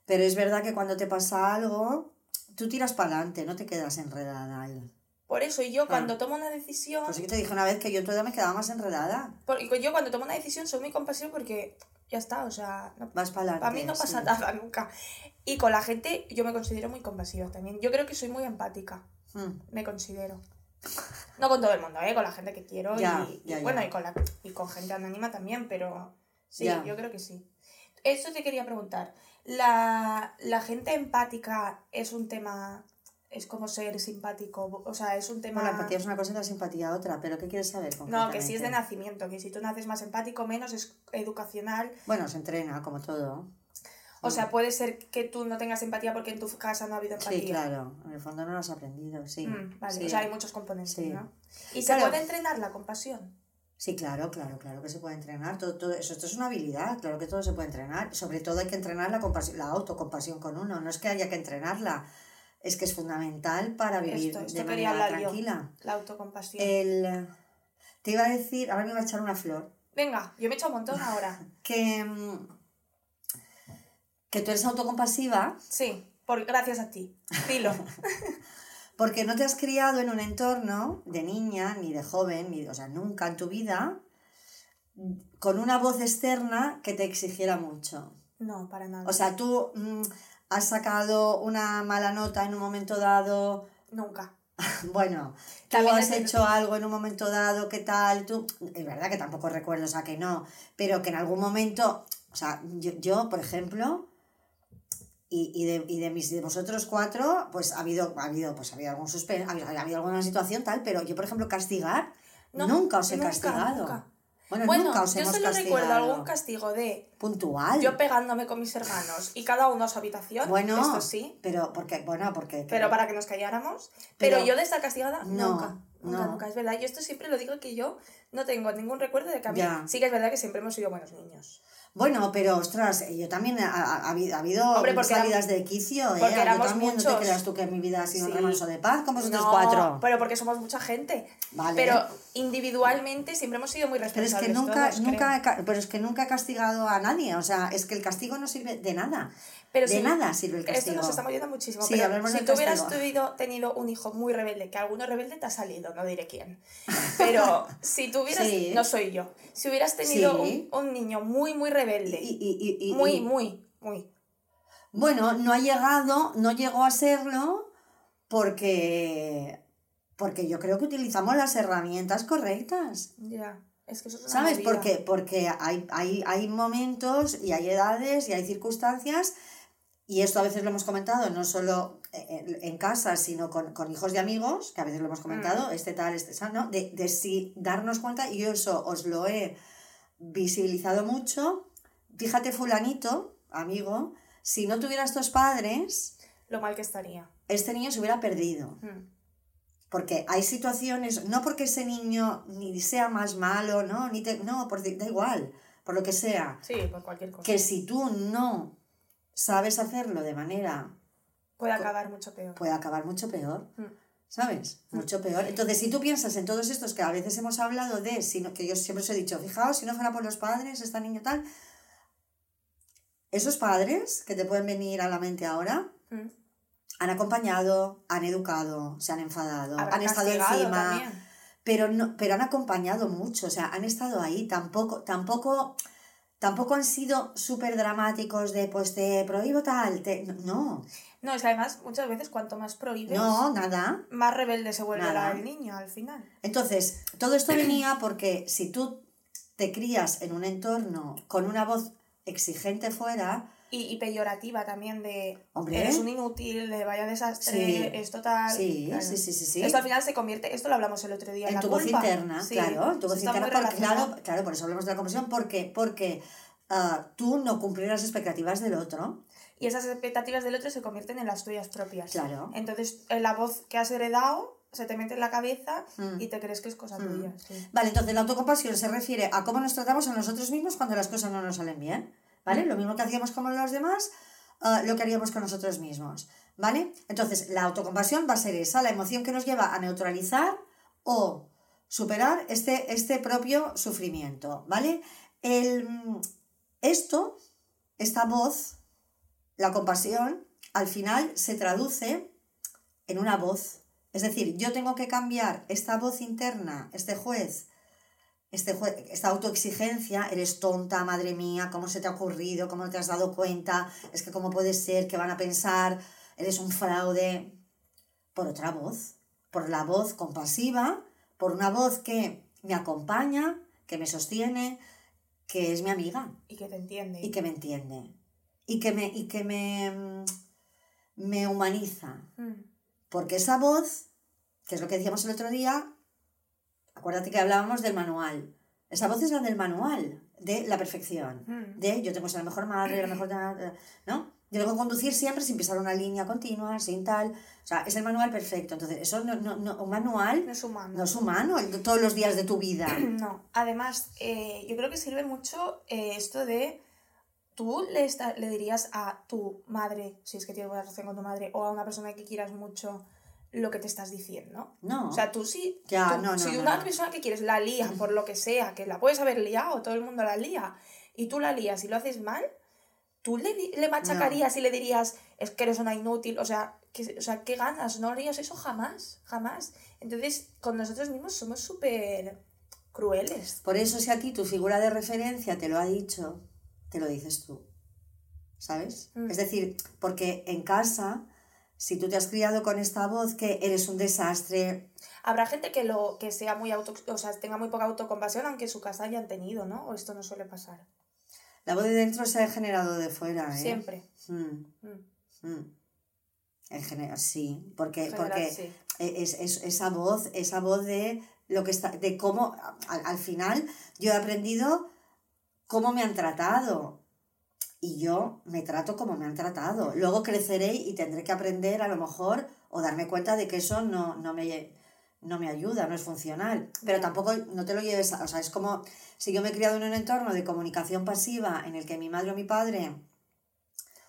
Pero es verdad que cuando te pasa algo, tú tiras para adelante, no te quedas enredada ahí. Por eso, y yo cuando tomo una decisión. Pues que te dije una vez que yo edad me quedaba más enredada. Porque yo cuando tomo una decisión soy muy compasiva porque ya está, o sea, no- Vas para adelante. para mí no pasa nada nunca. Y con la gente yo me considero muy compasiva también. Yo creo que soy muy empática, Hmm. me considero. No con todo el mundo, ¿eh? con la gente que quiero Ya, y, ya, bueno, y con, la, y con gente anónima también, pero sí, yo creo que sí. Eso te quería preguntar. ¿La, ¿La gente empática es un tema, es como ser simpático? O sea, es un tema... Bueno, la empatía es una cosa y la simpatía otra, pero ¿qué quieres saber? No, que sí es de nacimiento, que si tú naces más empático, menos es educacional. Bueno, se entrena, como todo. O sea, puede ser que tú no tengas empatía porque en tu casa no ha habido empatía. Sí, claro. En el fondo no lo has aprendido, sí. Mm, vale, sí. o sea, hay muchos componentes, Sí. ¿no? ¿Y Claro. se puede entrenar la compasión? Sí, claro, claro, claro que se puede entrenar. Todo, todo eso, esto es una habilidad, claro que todo se puede entrenar. Sobre todo hay que entrenar la, compasión, la autocompasión con uno. No es que haya que entrenarla, es que es fundamental para vivir Esto, esto de manera tranquila. yo, la autocompasión. El, te iba a decir, ahora me iba a echar una flor, Venga, yo me he hecho un montón ahora. *laughs* que, mm, que tú eres autocompasiva Sí, por, gracias a ti. Dilo. *laughs* porque no te has criado en un entorno de niña, ni de joven, ni, o sea, nunca en tu vida, con una voz externa que te exigiera mucho. No, para nada. O sea, tú mm, has sacado una mala nota en un momento dado, Nunca. *laughs* bueno, tú También has hecho algo en un momento dado, ¿qué tal? Tú, es verdad que tampoco recuerdo, o sea, que no, pero que en algún momento, o sea, yo, yo, por ejemplo, y, y, de, y de mis de vosotros cuatro, pues ha habido, ha habido, pues ha habido algún suspenso, ha ha habido alguna situación tal, pero yo, por ejemplo, castigar, No, nunca os he nunca, castigado. nunca. Bueno, Bueno, nunca os yo hemos solo castigado. recuerdo algún castigo de Puntual. yo pegándome con mis hermanos y cada uno a su habitación. Bueno, Esto sí. pero porque, bueno, porque... Pero para que nos calláramos. Pero, Pero- yo de estar castigada, No, nunca. Nunca, no. nunca. Es verdad. Yo esto siempre lo digo que yo no tengo ningún recuerdo de que a mí. Ya. Sí que es verdad que siempre hemos sido buenos niños. Bueno, pero ostras, yo también ha, ha- ha habido, Hombre, salidas de quicio, ¿eh? porque Yo también, no muchos. te creas tú que mi vida ha sido Sí. un remanso de paz con vosotros No, cuatro. Pero porque somos mucha gente. Vale. Pero individualmente siempre hemos sido muy Pero es responsables. que nunca, todos, nunca, creo. pero es que nunca he castigado a nadie. O sea, es que el castigo no sirve de nada. Pero de si- nada sirve el Esto castigo. nos está moviendo muchísimo. Sí, pero hablemos si tú hubieras tenido, tenido un hijo muy rebelde, que alguno rebelde te ha salido, no diré quién. Pero *laughs* si tú hubieras. Sí. No soy yo. Si hubieras tenido Sí. un, un niño muy, muy rebelde. Y, y- y- y- muy, muy, muy. Bueno, no ha llegado, no llegó a serlo porque, porque yo creo que utilizamos las herramientas correctas. Ya. Es que eso es ¿Sabes? movida. Porque, porque hay, hay, hay momentos y hay edades y hay circunstancias, y esto a veces lo hemos comentado, no solo en, en casa, sino con, con hijos de amigos, que a veces lo hemos comentado, este tal, este tal, ¿no? De, de si darnos cuenta, y yo eso os lo he visibilizado mucho. Fíjate, fulanito, amigo, si no tuviera estos padres, Lo mal que estaría. este niño se hubiera perdido. Mm. Porque hay situaciones, no porque ese niño ni sea más malo, no, ni te, no, por, da igual, por lo que sea, Sí, por cualquier cosa. que si tú no sabes hacerlo de manera, Puede acabar mucho peor. puede acabar mucho peor, Mm. ¿sabes? Mucho peor. Entonces, si tú piensas en todos estos que a veces hemos hablado de, sino que yo siempre os he dicho, fijaos, si no fuera por los padres, esta niña tal, esos padres que te pueden venir a la mente ahora, Mm. Han acompañado, han educado, se han enfadado, Habrá han estado encima, también. pero no, pero han acompañado mucho, o sea, han estado ahí, tampoco, tampoco, tampoco han sido súper dramáticos de pues te prohíbo tal, te, no, No, es que además muchas veces cuanto más prohíbes, no, nada. más rebelde se vuelve Nada. el niño al final. Entonces, todo esto venía porque si tú te crías en un entorno con una voz exigente fuera, Y, y peyorativa también de Hombre. eres un inútil, de vaya desastre, Sí. es total. Sí, claro. sí, sí, sí, sí. Esto al final se convierte, esto lo hablamos el otro día, En la tu voz interna, Sí, claro, en tu voz interna, relacionado. claro, claro, por eso hablamos de la conversión, porque, porque ah, tú no cumplir las expectativas del otro, Y esas expectativas del otro se convierten en las tuyas propias. Claro. Entonces, eh, la voz que has heredado se te mete en la cabeza Mm. y te crees que es cosa tuya. sí. Vale, entonces la autocompasión se refiere a cómo nos tratamos a nosotros mismos cuando las cosas no nos salen bien, ¿vale? Lo mismo que hacíamos con los demás, ah, lo que haríamos con nosotros mismos, ¿vale? Entonces, la autocompasión va a ser esa, la emoción que nos lleva a neutralizar o superar este, este propio sufrimiento, ¿vale? El, mm, esto, esta voz, la compasión, al final se traduce en una voz. Es decir, yo tengo que cambiar esta voz interna, este juez, este esta autoexigencia, eres tonta, madre mía, ¿cómo se te ha ocurrido? ¿Cómo no te has dado cuenta? Es que cómo puede ser, ¿qué van a pensar? Eres un fraude. Por otra voz, por la voz compasiva, por una voz que me acompaña, que me sostiene, que es mi amiga Y que te entiende. y que me entiende y que me, y que me, me humaniza. Mm. Porque esa voz, que es lo que decíamos el otro día, acuérdate que hablábamos del manual. Esa voz es la del manual, de la perfección. Mm. De yo tengo que ser la mejor madre, la mejor... ¿No? Yo tengo que conducir siempre sin pisar una línea continua, sin tal. O sea, es el manual perfecto. Entonces, eso no, no, no- un manual No es humano. no es humano todos los días de tu vida. *clears throat* No, además, eh, yo creo que sirve mucho eh, esto de. Tú le, le dirías a tu madre, si es que tienes buena relación con tu madre, o a una persona que quieras mucho, lo que te estás diciendo. No. O sea, tú sí. Ya, tú- no, no, Si una no. persona que quieres la lía *laughs* por lo que sea, que la puedes haber liado, todo el mundo la lía, y tú la lías y lo haces mal, tú le, le machacarías y le dirías, es que eres una inútil, o sea, que, o sea, ¿qué ganas? No harías eso jamás, jamás. Entonces, con nosotros mismos somos súper crueles. Por eso si a ti tu figura de referencia te lo ha dicho, te lo dices tú. ¿Sabes? Mm. Es decir, porque en casa, si tú te has criado con esta voz que eres un desastre, Habrá gente que lo que sea muy auto, o sea, tenga muy poca autocompasión, aunque en su casa hayan tenido, ¿no? O esto no suele pasar. la voz de dentro se ha generado de fuera, ¿eh? Siempre. Mm, Mm. mm. En general, sí, porque, general, porque sí. es, es- esa voz, esa voz de lo que está, de cómo, al, al final, yo he aprendido cómo me han tratado. Y yo me trato como me han tratado. Luego creceré y tendré que aprender a lo mejor o darme cuenta de que eso no, no me, no me ayuda, no es funcional. Pero tampoco no te lo lleves, a- o sea, es como si yo me he criado en un entorno de comunicación pasiva en el que mi madre o mi padre,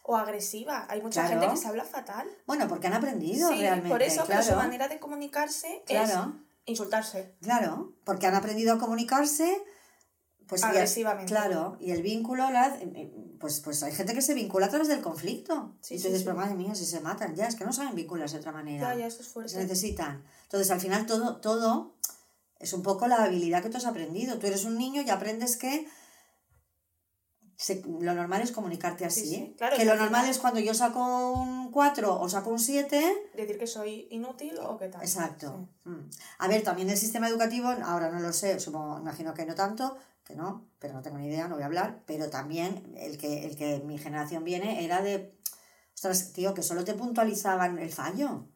O agresiva. Hay mucha Claro. gente que se habla fatal. bueno, porque han aprendido Sí, realmente. por eso, pero su claro, manera de comunicarse claro. es insultarse. Claro, porque han aprendido a comunicarse pues y Agresivamente. claro, y el vínculo, la- pues, pues hay gente que se vincula a través del conflicto. Sí, y tú sí, pero madre mía, si se matan, ya, es que no saben vincularse de otra manera. Ya, ya, esto es se fuerte. necesitan. Entonces, al final, todo, todo es un poco la habilidad que tú has aprendido. Tú eres un niño y aprendes que se- lo normal es comunicarte así. Sí, sí, ¿eh? claro, que lo al normal es cuando yo saco un 4 o saco un 7, Decir que soy inútil o qué tal. Exacto. Sí. Mm. A ver, también el sistema educativo, ahora no lo sé, supongo, imagino que no tanto, que no, pero no tengo ni idea, no voy a hablar, pero también el que, el que mi generación viene era de, ostras, tío, que solo te puntualizaban el fallo.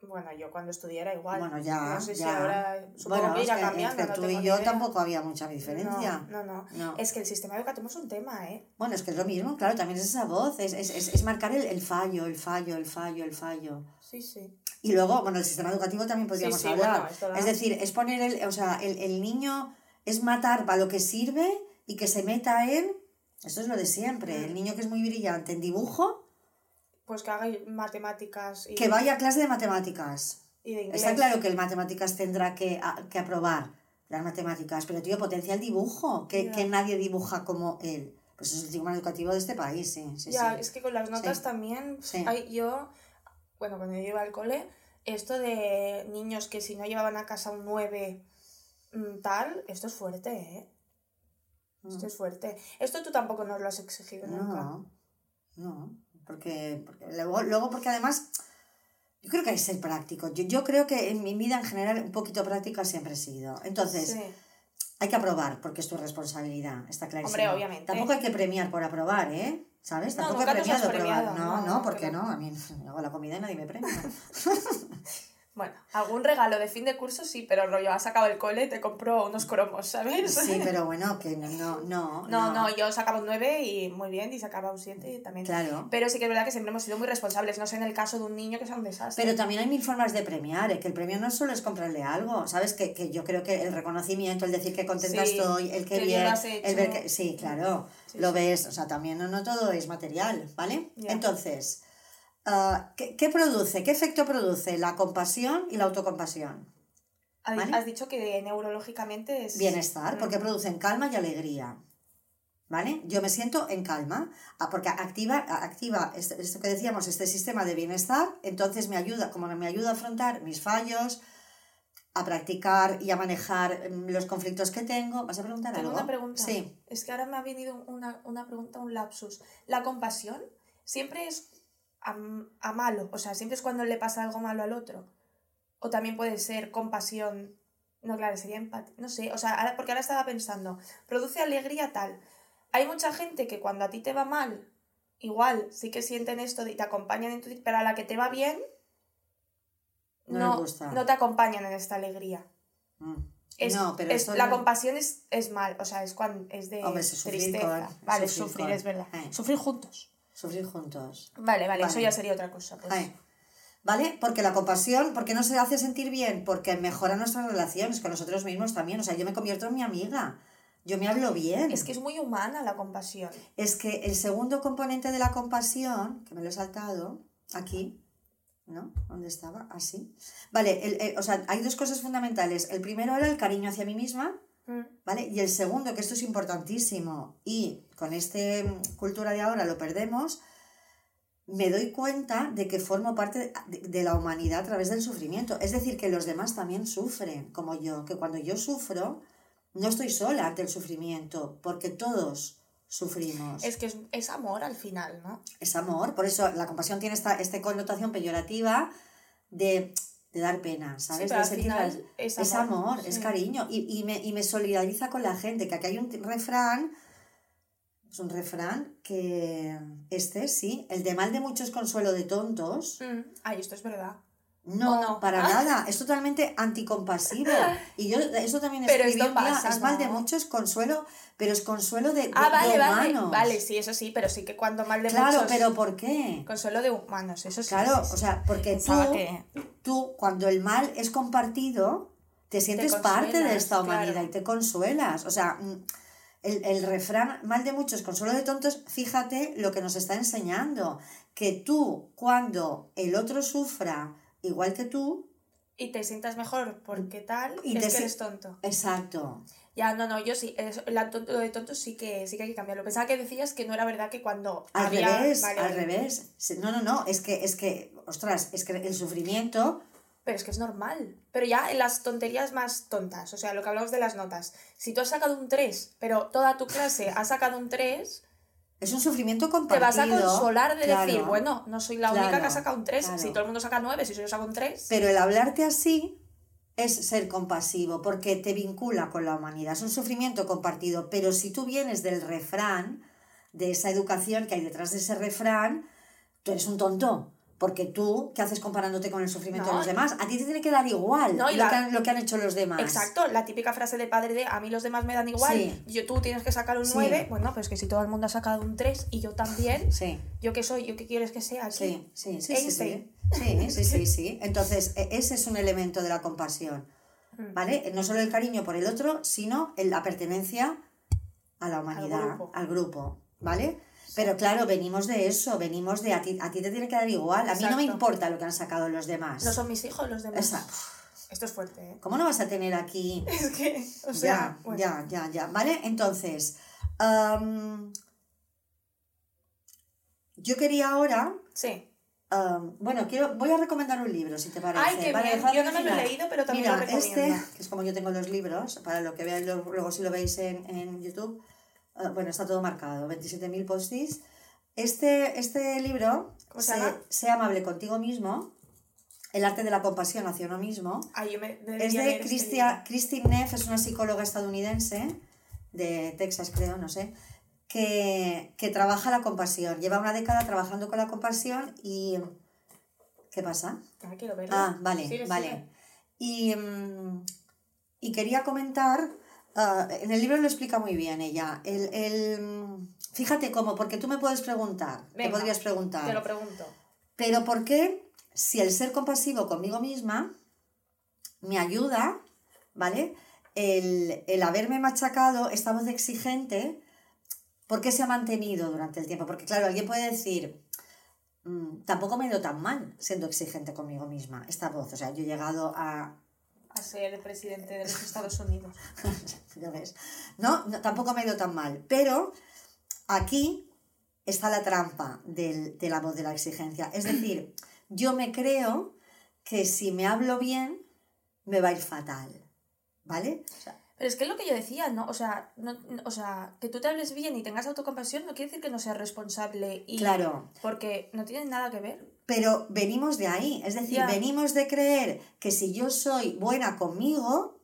Bueno, yo cuando estudié era igual. Bueno, ya, No sé si ya. ahora. Supongo Bueno, que es irá cambiando. entre no tú tengo y yo tampoco había mucha diferencia. No, no, no, No. Es que el sistema educativo es un tema, ¿eh? Bueno, es que es lo mismo, claro, también es esa voz, es, es, es, es marcar el, el fallo, el fallo, el fallo, el fallo. Sí, sí. Y luego, bueno, el sistema educativo también podríamos sí, hablar. bueno, es decir, es poner el, o sea, el, el niño es matar para lo que sirve y que se meta en, esto es lo de siempre, el niño que es muy brillante en dibujo, Pues que haga matemáticas y, que vaya a clase de matemáticas. y de inglés. Está claro que el matemáticas tendrá que, a- que aprobar las matemáticas, pero tío, potencia el dibujo, que, Ya. que nadie dibuja como él. Pues eso es el sistema educativo de este país, sí, sí, ya, sí. es que con las notas Sí. también. Hay, yo, bueno, cuando yo iba al cole, esto de niños que si no llevaban a casa un 9 mm, tal, esto es fuerte, ¿eh? Esto es fuerte. Esto tú tampoco nos lo has exigido nunca. No, no, porque, porque luego, luego porque además yo creo que hay que ser práctico. Yo, yo creo que en mi vida en general un poquito práctica siempre he sido. Entonces, Sí. hay que aprobar porque es tu responsabilidad, está clarísimo. Hombre, obviamente. Tampoco hay que premiar por aprobar, ¿eh? ¿Sabes? No, Tampoco he nunca nos has premiado, probar. premiado, No, no, no, no, ¿por qué pero- no? A mí *laughs* me hago la comida y nadie me premia. *laughs* Bueno, algún regalo de fin de curso sí, pero rollo, has acabado el cole, te compro unos cromos, ¿sabes? Sí, *laughs* pero bueno, que no, no, no. No, no, yo sacaba un 9 y muy bien, y sacaba un 7 y también. Claro. Pero sí que es verdad que siempre hemos sido muy responsables, no sé en el caso de un niño que sea un desastre. Pero también hay mil formas de premiar, ¿eh? que el premio no solo es comprarle algo, ¿sabes? Que, que yo creo que el reconocimiento, el decir que contenta Sí, estoy, el que que bien el ver que... Sí, claro, Sí, lo sí. ves, o sea, también no, no todo es material, ¿vale? Entonces, ah, ¿qué, qué produce, qué efecto produce la compasión y la autocompasión? Has- ¿vale? Has dicho que neurológicamente es... Bienestar, Mm. porque producen calma y alegría. ¿Vale? Yo me siento en calma, ah, porque activa, activa este- esto que decíamos, este sistema de bienestar, entonces me ayuda, como me ayuda a afrontar mis fallos, a practicar y a manejar mm, los conflictos que tengo. ¿Vas a preguntar Tengo algo? una pregunta. Sí. Es que ahora me ha venido una, una pregunta, un lapsus. ¿La compasión siempre es a, a malo? O sea, siempre es cuando le pasa algo malo al otro. O también puede ser compasión. No, claro, sería empatía. No sé, o sea, ahora- porque ahora estaba pensando, produce alegría tal. Hay mucha gente que cuando a ti te va mal, igual sí que sienten esto y te acompañan en tu. Pero a la que te va bien, No no, te acompañan en esta alegría. Mm. Es, no, pero es- esto la no- compasión es, es mal, o sea, es cuando es de Hombre, tristeza. con- vale, sufrir sufrir, con- es verdad. eh. Sufrir juntos. Sufrir juntos. Vale, vale, eso ya sería otra cosa. Pues. Ay. ¿Vale? Porque la compasión, ¿por qué nos hace sentir bien? Porque mejora nuestras relaciones con nosotros mismos también. O sea, yo me convierto en mi amiga. Yo me hablo bien. Es que es muy humana la compasión. Es que el segundo componente de la compasión, que me lo he saltado, aquí, ¿no? ¿Dónde estaba? Así. Vale, el- el- o sea, hay dos cosas fundamentales. El primero era el cariño hacia mí misma. ¿Vale? Y el segundo, que esto es importantísimo, y con esta cultura de ahora lo perdemos, me doy cuenta de que formo parte de, la humanidad a través del sufrimiento. Es decir, que los demás también sufren, como yo, que cuando yo sufro, no estoy sola ante el sufrimiento, porque todos sufrimos. Es que es, es amor al final, ¿no? Es amor, por eso la compasión tiene esta, esta connotación peyorativa de, de dar pena, ¿sabes? de sentir final es es amor, amor, es cariño. Y, y me, y me solidariza con la gente, que aquí hay un refrán, es un refrán que este sí, el de mal de muchos consuelo de tontos. Mm. Ay, esto es verdad. No, ¿O no? *laughs* para nada, es totalmente anticompasivo. Y yo eso también Pero escribí esto pasa, es mal de muchos consuelo, pero es consuelo de, de- Ah, vale, de vale. humanos. Vale, sí, eso sí, pero sí que cuando mal de Claro, muchos... pero ¿por qué? Consuelo de humanos, eso sí. Claro, o sea, porque tú, que... tú, cuando el mal es compartido, te sientes parte de esta humanidad claro. y te consuelas. O sea, mm, el, el refrán mal de muchos, consuelo de tontos, fíjate lo que nos está enseñando. Que tú, cuando el otro sufra igual que tú, Y te sientas mejor porque tal, Y es te que eres tonto. exacto. Ya, no, no, yo sí, lo de tonto sí que, sí que hay que cambiarlo. Pensaba que decías que no era verdad que cuando Al había... revés, vale, al revés. No, no, no, es que, es que, ostras, es que el sufrimiento Pero es que es normal. Pero ya en las tonterías más tontas, o sea, lo que hablamos de las notas. Si tú has sacado un 3, pero toda tu clase ha sacado un 3, es un sufrimiento te compartido. vas a consolar de Claro. decir, bueno, no soy la única Claro, que ha sacado un 3. claro. Si todo el mundo saca 9, si yo saco un 3. Pero el hablarte así es ser compasivo, porque te vincula con la humanidad. Es un sufrimiento compartido. Pero si tú vienes del refrán, de esa educación que hay detrás de ese refrán, tú eres un tonto. Porque tú, ¿qué haces comparándote con el sufrimiento No. de los demás? A ti te tiene que dar igual No, lo, la- que han, lo que han hecho los demás. Exacto, la típica frase de padre de a mí los demás me dan igual, Sí. yo tú tienes que sacar un Sí. 9, bueno, pues que si todo el mundo ha sacado un 3 y yo también, Sí, ¿yo qué soy? ¿Yo qué quieres que sea? sí, sí, sí, sí, Einstein. sí. Sí, sí, sí, sí. Entonces, e- ese es un elemento de la compasión. Mm. ¿Vale? No solo el cariño por el otro, sino la pertenencia a la humanidad, grupo. al grupo, ¿vale? Pero claro, venimos de eso, venimos de a ti, a ti te tiene que dar igual, a mí no me Exacto. importa lo que han sacado los demás. No son mis hijos los demás. Esa- Esto es fuerte, ¿eh? ¿Cómo no vas a tener aquí? *laughs* Es que, o sea, ya, bueno. ya, ya, ya, ¿vale? Entonces, yo quería ahora, Sí. bueno, quiero, voy a recomendar un libro, si te parece. Ay, qué Vale, bien. Yo no me lo he leído, pero también Mira, lo recomiendo. este, que es como yo tengo los libros, para lo que veáis luego si lo veis en, en YouTube, bueno, está todo marcado, 27.000 postis. Este, este libro, ¿Cómo se llama? Sé amable contigo mismo, el arte de la compasión hacia uno mismo, yo me es de este Christia. Christine Neff, es una psicóloga estadounidense, de Texas creo, no sé, que, que trabaja la compasión. Lleva una década trabajando con la compasión y... ¿Qué pasa? Ah, quiero verlo. Ah, vale, vale. Y, mm, y quería comentar, ah, en el libro lo explica muy bien ella, el, el, fíjate cómo, porque tú me puedes preguntar, te Venga, podrías preguntar, Te lo pregunto. pero ¿por qué si el ser compasivo conmigo misma me ayuda, ¿vale? El, el haberme machacado, esta voz exigente, ¿por qué se ha mantenido durante el tiempo? Porque claro, alguien puede decir, "Mm, tampoco me he ido tan mal siendo exigente conmigo misma, esta voz, o sea, yo he llegado a A ser presidente de los Estados Unidos. *laughs* ya ves. No, no, tampoco me ha ido tan mal. Pero aquí está la trampa del- de la voz de la exigencia. Es decir, yo me creo que si me hablo bien, me va a ir fatal. ¿Vale? O sea, Pero es que es lo que yo decía, ¿no? O sea, no, no- o sea, que tú te hables bien y tengas autocompasión no quiere decir que no seas responsable y... Claro. Porque no tiene nada que ver. Pero venimos de ahí. Es decir, venimos de creer que si yo soy buena conmigo,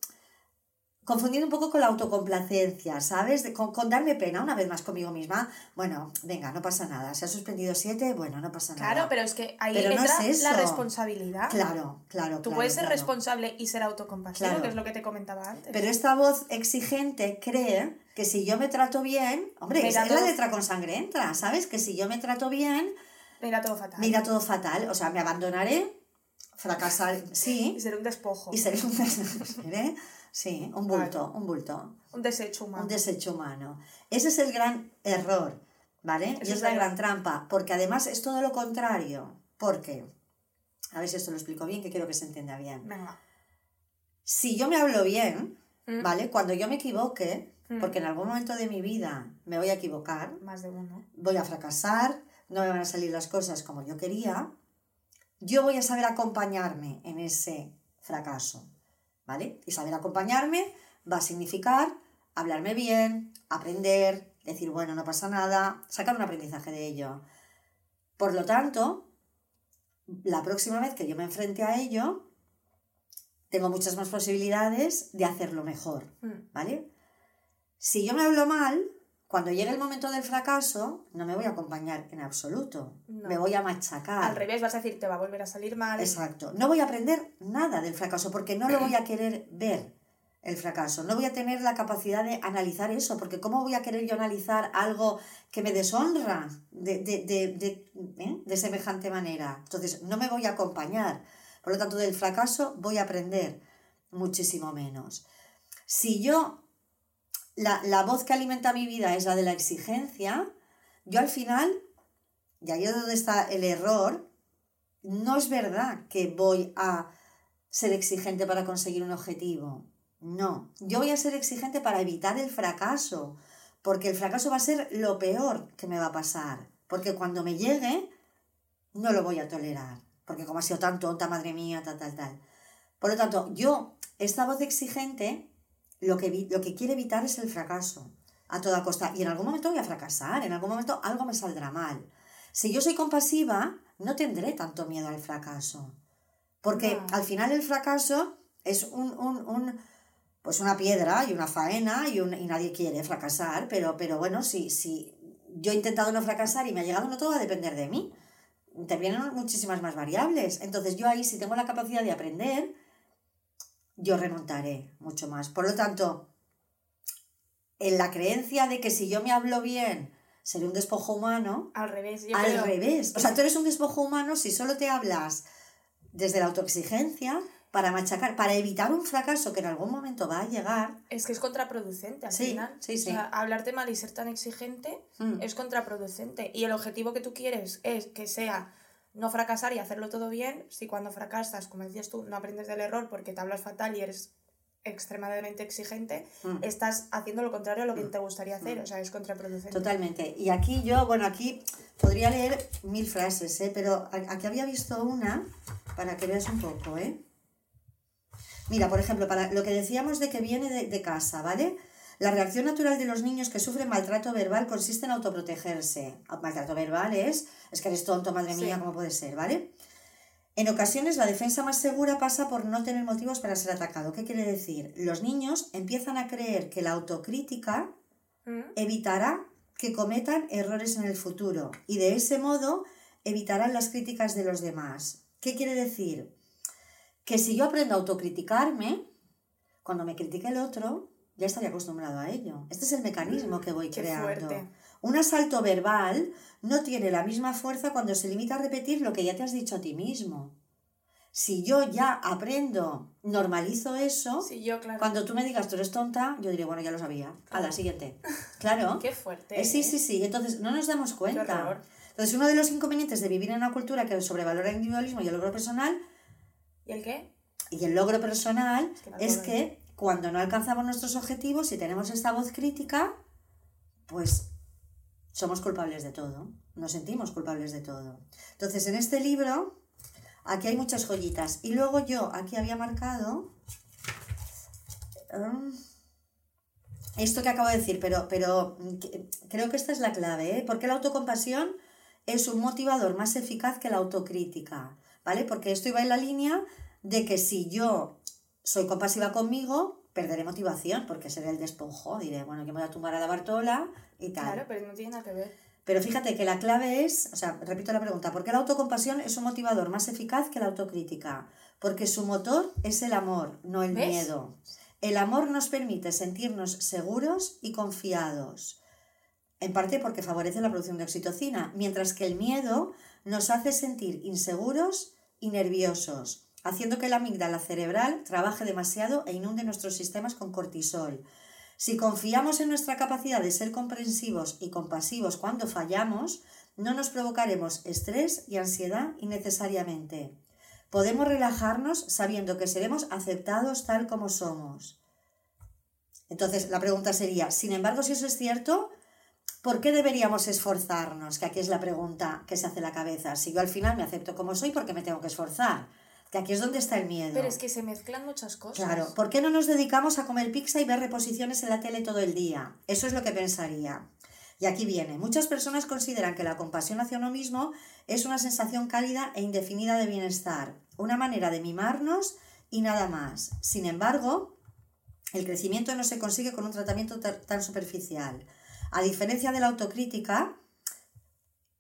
confundiendo un poco con la autocomplacencia, ¿sabes? De- con, con darme pena una vez más conmigo misma. Bueno, venga, no pasa nada. Se ha suspendido siete, bueno, no pasa nada. Claro, pero es que ahí Pero no entra es la responsabilidad. Claro, claro. Tú claro, puedes ser claro. responsable y ser autocompasivo, Claro. que es lo que te comentaba antes. Pero esta voz exigente cree que si yo me trato bien, hombre, es, la letra con sangre entra, ¿sabes? Que si yo me trato bien, Mira todo fatal. me irá todo fatal. O sea, me abandonaré, fracasar, *laughs* sí, Y ser un despojo. y seré un, seré, sí, un bulto, un bulto, Un desecho humano. un desecho humano. Ese es el gran error, ¿vale? Eso y es la gran trampa, porque además es todo lo contrario. ¿Por qué? A ver si esto lo explico bien, que quiero que se entienda bien. Venga. Si yo me hablo bien, Mm. ¿vale? Cuando yo me equivoque, Mm. porque en algún momento de mi vida me voy a equivocar, Más de uno. voy a fracasar, no me van a salir las cosas como yo quería, yo voy a saber acompañarme en ese fracaso, ¿vale? Y saber acompañarme va a significar hablarme bien, aprender, decir, bueno, no pasa nada, sacar un aprendizaje de ello. Por lo tanto, la próxima vez que yo me enfrente a ello, tengo muchas más posibilidades de hacerlo mejor. Mm. ¿vale? Si yo me hablo mal, cuando llegue el momento del fracaso, no me voy a acompañar en absoluto. No. Me voy a machacar. Al revés, vas a decir, te va a volver a salir mal. Exacto. No voy a aprender nada del fracaso porque no lo voy a querer ver el fracaso. No voy a tener la capacidad de analizar eso, porque ¿cómo voy a querer yo analizar algo que me deshonra de, de, de, de, ¿eh? de semejante manera? Entonces, no me voy a acompañar. Por lo tanto, del fracaso voy a aprender muchísimo menos. Si yo, la, la voz que alimenta mi vida es la de la exigencia, yo al final, y ahí es donde está el error, no es verdad que voy a ser exigente para conseguir un objetivo. No, yo voy a ser exigente para evitar el fracaso, porque el fracaso va a ser lo peor que me va a pasar, porque cuando me llegue no lo voy a tolerar, porque como ha sido tan tonta, madre mía, tal, tal, tal. Por lo tanto, yo, esta voz exigente, lo que, lo que quiere evitar es el fracaso, a toda costa. Y en algún momento voy a fracasar, en algún momento algo me saldrá mal. Si yo soy compasiva, no tendré tanto miedo al fracaso. Porque No. al final el fracaso es un, un, un- pues una piedra y una faena y, un- y nadie quiere fracasar, pero, pero bueno, si, si yo he intentado no fracasar y me ha llegado, no todo va a depender de mí. Intervienen muchísimas más variables. Entonces yo ahí, si tengo la capacidad de aprender, yo remontaré mucho más. Por lo tanto, en la creencia de que si yo me hablo bien, seré un despojo humano, Al revés, yo al creo- revés. O sea, tú eres un despojo humano si solo te hablas desde la autoexigencia para machacar, para evitar un fracaso que en algún momento va a llegar. Es que es contraproducente al Sí, final. sí, sí. O sea, hablarte mal y ser tan exigente Mm. es contraproducente. Y el objetivo que tú quieres es que sea no fracasar y hacerlo todo bien. Si cuando fracasas, como decías tú, no aprendes del error porque te hablas fatal y eres extremadamente exigente, Mm. estás haciendo lo contrario a lo que te gustaría hacer. O sea, es contraproducente. Totalmente. Y aquí yo, bueno, aquí podría leer mil frases, ¿eh? pero aquí había visto una para que veas un poco, ¿eh? Mira, por ejemplo, para lo que decíamos de que viene de, de casa, ¿vale? La reacción natural de los niños que sufren maltrato verbal consiste en autoprotegerse. Maltrato verbal es, es que eres tonto, madre mía, Sí. ¿cómo puede ser, ¿vale? En ocasiones la defensa más segura pasa por no tener motivos para ser atacado. ¿Qué quiere decir? Los niños empiezan a creer que la autocrítica Mm. evitará que cometan errores en el futuro y de ese modo evitarán las críticas de los demás. ¿Qué quiere decir? Que si yo aprendo a autocriticarme, cuando me critique el otro, ya estaría acostumbrado a ello. Este es el mecanismo que voy Qué creando. fuerte. Un asalto verbal no tiene la misma fuerza cuando se limita a repetir lo que ya te has dicho a ti mismo. Si yo ya aprendo, normalizo eso, Sí, yo, claro. cuando tú me digas tú eres tonta, yo diré, bueno, ya lo sabía. A la siguiente. *laughs* Claro. Qué fuerte. Eh, sí, ¿eh? sí, sí. Entonces, no nos damos cuenta. Entonces, uno de los inconvenientes de vivir en una cultura que sobrevalora el individualismo y el logro personal, ¿Y el qué? y el logro personal, Es que es que cuando no alcanzamos nuestros objetivos y tenemos esta voz crítica, pues somos culpables de todo. Nos sentimos culpables de todo. Entonces, en este libro, aquí hay muchas joyitas. Y luego yo aquí había marcado. um, esto que acabo de decir, pero, pero mm, creo que esta es la clave, ¿eh? Porque la autocompasión es un motivador más eficaz que la autocrítica, ¿vale? Porque esto iba en la línea de que si yo soy compasiva conmigo, perderé motivación, porque seré el despojo, diré, bueno, yo me voy a tumbar a la Bartola y tal. Claro, pero no tiene nada que ver. Pero fíjate que la clave es, o sea, repito la pregunta, ¿por qué la autocompasión es un motivador más eficaz que la autocrítica? Porque su motor es el amor, no el ¿Ves? miedo. El amor nos permite sentirnos seguros y confiados, en parte porque favorece la producción de oxitocina, mientras que el miedo nos hace sentir inseguros y nerviosos, haciendo que la amígdala cerebral trabaje demasiado e inunde nuestros sistemas con cortisol. Si confiamos en nuestra capacidad de ser comprensivos y compasivos cuando fallamos, no nos provocaremos estrés y ansiedad innecesariamente. Podemos relajarnos sabiendo que seremos aceptados tal como somos. Entonces, la pregunta sería, sin embargo, si eso es cierto, ¿por qué deberíamos esforzarnos? Que aquí es la pregunta que se hace la cabeza. Si yo al final me acepto como soy, ¿por qué me tengo que esforzar? Que aquí es donde está el miedo. Pero es que se mezclan muchas cosas. Claro, ¿por qué no nos dedicamos a comer pizza y ver reposiciones en la tele todo el día? Eso es lo que pensaría. Y aquí viene, muchas personas consideran que la compasión hacia uno mismo es una sensación cálida e indefinida de bienestar, una manera de mimarnos y nada más. Sin embargo, el crecimiento no se consigue con un tratamiento ta- tan superficial. A diferencia de la autocrítica,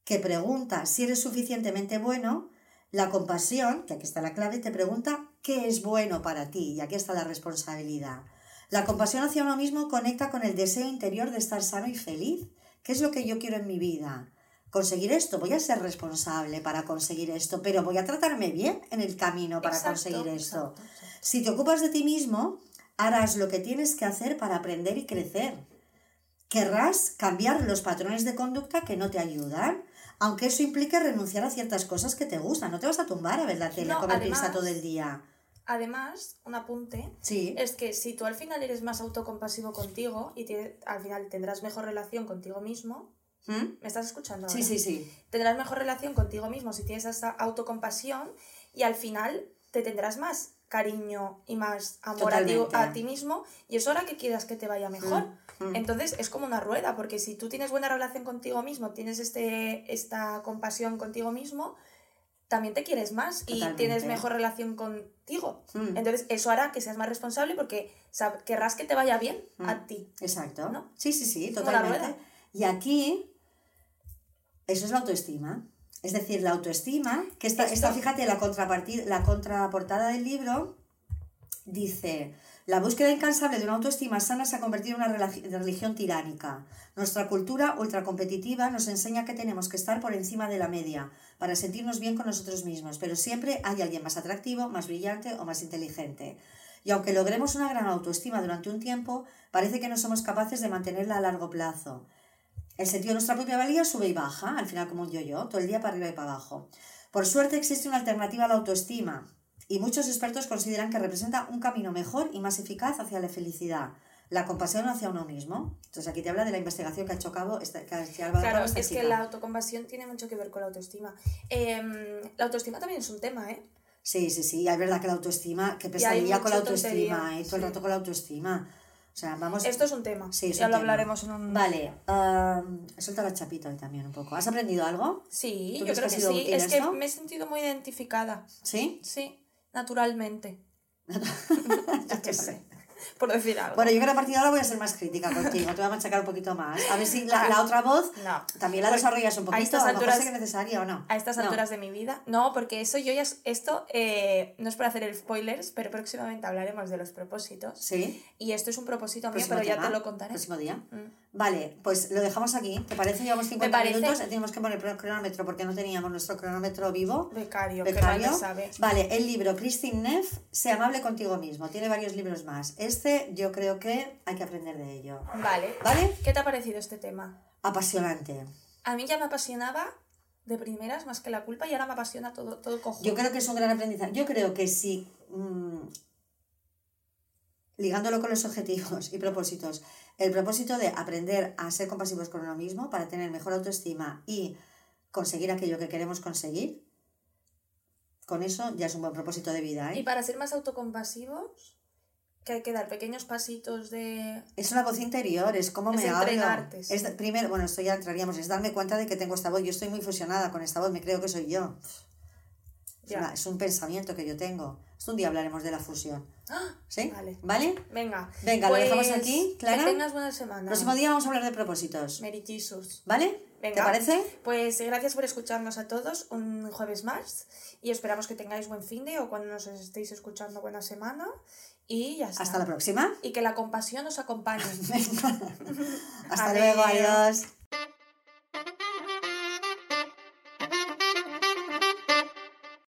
que pregunta si eres suficientemente bueno, la compasión, que aquí está la clave, te pregunta qué es bueno para ti, y aquí está la responsabilidad. La compasión hacia uno mismo conecta con el deseo interior de estar sano y feliz. ¿Qué es lo que yo quiero en mi vida? Conseguir esto, voy a ser responsable para conseguir esto, pero voy a tratarme bien en el camino para Exacto, conseguir esto. exacto, exacto. Si te ocupas de ti mismo, harás lo que tienes que hacer para aprender y crecer. Querrás cambiar los patrones de conducta que no te ayudan, aunque eso implique renunciar a ciertas cosas que te gustan. No te vas a tumbar a ver la tele, a No, comer además- pizza todo el día. Además, un apunte, Sí. es que si tú al final eres más autocompasivo contigo y te- al final tendrás mejor relación contigo mismo, ¿Mm? ¿me estás escuchando? Sí, ahora? sí, sí. Tendrás mejor relación contigo mismo si tienes esta autocompasión y al final te tendrás más cariño y más amor a ti, a ti mismo y es hora que quieras que te vaya mejor. Mm, mm. Entonces es como una rueda, porque si tú tienes buena relación contigo mismo, tienes este, esta compasión contigo mismo, también te quieres más y tienes mejor relación contigo. Mm. Entonces eso hará que seas más responsable porque querrás que te vaya bien Mm. a ti. Exacto. ¿No? Sí, sí, sí, totalmente. Y aquí, eso es la autoestima. Es decir, la autoestima, que está, está fíjate, la, contrapartida, la contraportada del libro dice, la búsqueda incansable de una autoestima sana se ha convertido en una religi- religión tiránica. Nuestra cultura ultracompetitiva nos enseña que tenemos que estar por encima de la media para sentirnos bien con nosotros mismos, pero siempre hay alguien más atractivo, más brillante o más inteligente. Y aunque logremos una gran autoestima durante un tiempo, parece que no somos capaces de mantenerla a largo plazo. El sentido de nuestra propia valía sube y baja, al final como un yo-yo, todo el día para arriba y para abajo. Por suerte existe una alternativa a la autoestima, y muchos expertos consideran que representa un camino mejor y más eficaz hacia la felicidad, la compasión hacia uno mismo. Entonces aquí te habla de la investigación que ha hecho cabo esta, que ha a Claro, esta es que chica. la autocompasión tiene mucho que ver con la autoestima. Em, la autoestima también es un tema, ¿eh? Sí, sí, sí, es verdad que la autoestima, que pesadilla con la autoestima, tontería, ¿eh? todo el sí. rato con la autoestima. O sea, vamos... Esto es un tema. Sí, ya lo tema. hablaremos en un... Vale, um, suelta la chapita hoy también un poco. ¿Has aprendido algo? Sí, ¿Tú yo creo que sí. Es que me he sentido muy identificada. ¿Sí? Sí, naturalmente. *laughs* Yo qué sé. *laughs* por decir algo. Bueno, yo creo que a partir de ahora voy a ser más crítica contigo, te voy a machacar un poquito más. A ver si la, la otra voz No. también la desarrollas un poquito, estas a mejor alturas- que es necesario o no. A estas No. alturas de mi vida. No, porque eso yo ya. es- Esto eh, no es por hacer el spoilers, pero próximamente hablaremos de los propósitos. ¿Sí? Y esto es un propósito mío, pero ya te lo contaré. Próximo día. Mm. Vale, pues lo dejamos aquí. ¿Te parece? Llevamos 50 parece. minutos. Tenemos que poner el cronómetro porque no teníamos nuestro cronómetro vivo. Becario, que Becario. sabe. Vale, el libro Christine Neff, Sé amable contigo mismo. Tiene varios libros más. Este yo creo que hay que aprender de ello. Vale. ¿Vale? ¿Qué te ha parecido este tema? Apasionante. A mí ya me apasionaba de primeras más que la culpa y ahora me apasiona todo, todo el conjunto. Yo creo que es un gran aprendizaje. Yo creo que si, mm, ligándolo con los objetivos y propósitos, el propósito de aprender a ser compasivos con uno mismo para tener mejor autoestima y conseguir aquello que queremos conseguir, con eso ya es un buen propósito de vida. ¿eh? Y para ser más autocompasivos, que hay que dar pequeños pasitos de... Es una voz interior, es como Es me hablo. entrenarte, sí. Es, primero, bueno, esto ya entraríamos, es darme cuenta de que tengo esta voz. Yo estoy muy fusionada con esta voz, me creo que soy yo. Es, Ya. una- es un pensamiento que yo tengo. Esto un día hablaremos de la fusión. ¡Ah! ¿Sí? Vale. ¿Vale? Venga. Venga, lo dejamos pues, aquí, Clara. Que tengas buena semana. Próximo día vamos a hablar de propósitos. Mary Jesus. ¿Vale? ¿Te Venga. parece? Pues gracias por escucharnos a todos un jueves más y esperamos que tengáis buen fin de o cuando nos estéis escuchando buena semana y ya está. Hasta la próxima. Y que la compasión nos acompañe. *laughs* *laughs* Hasta luego, adiós.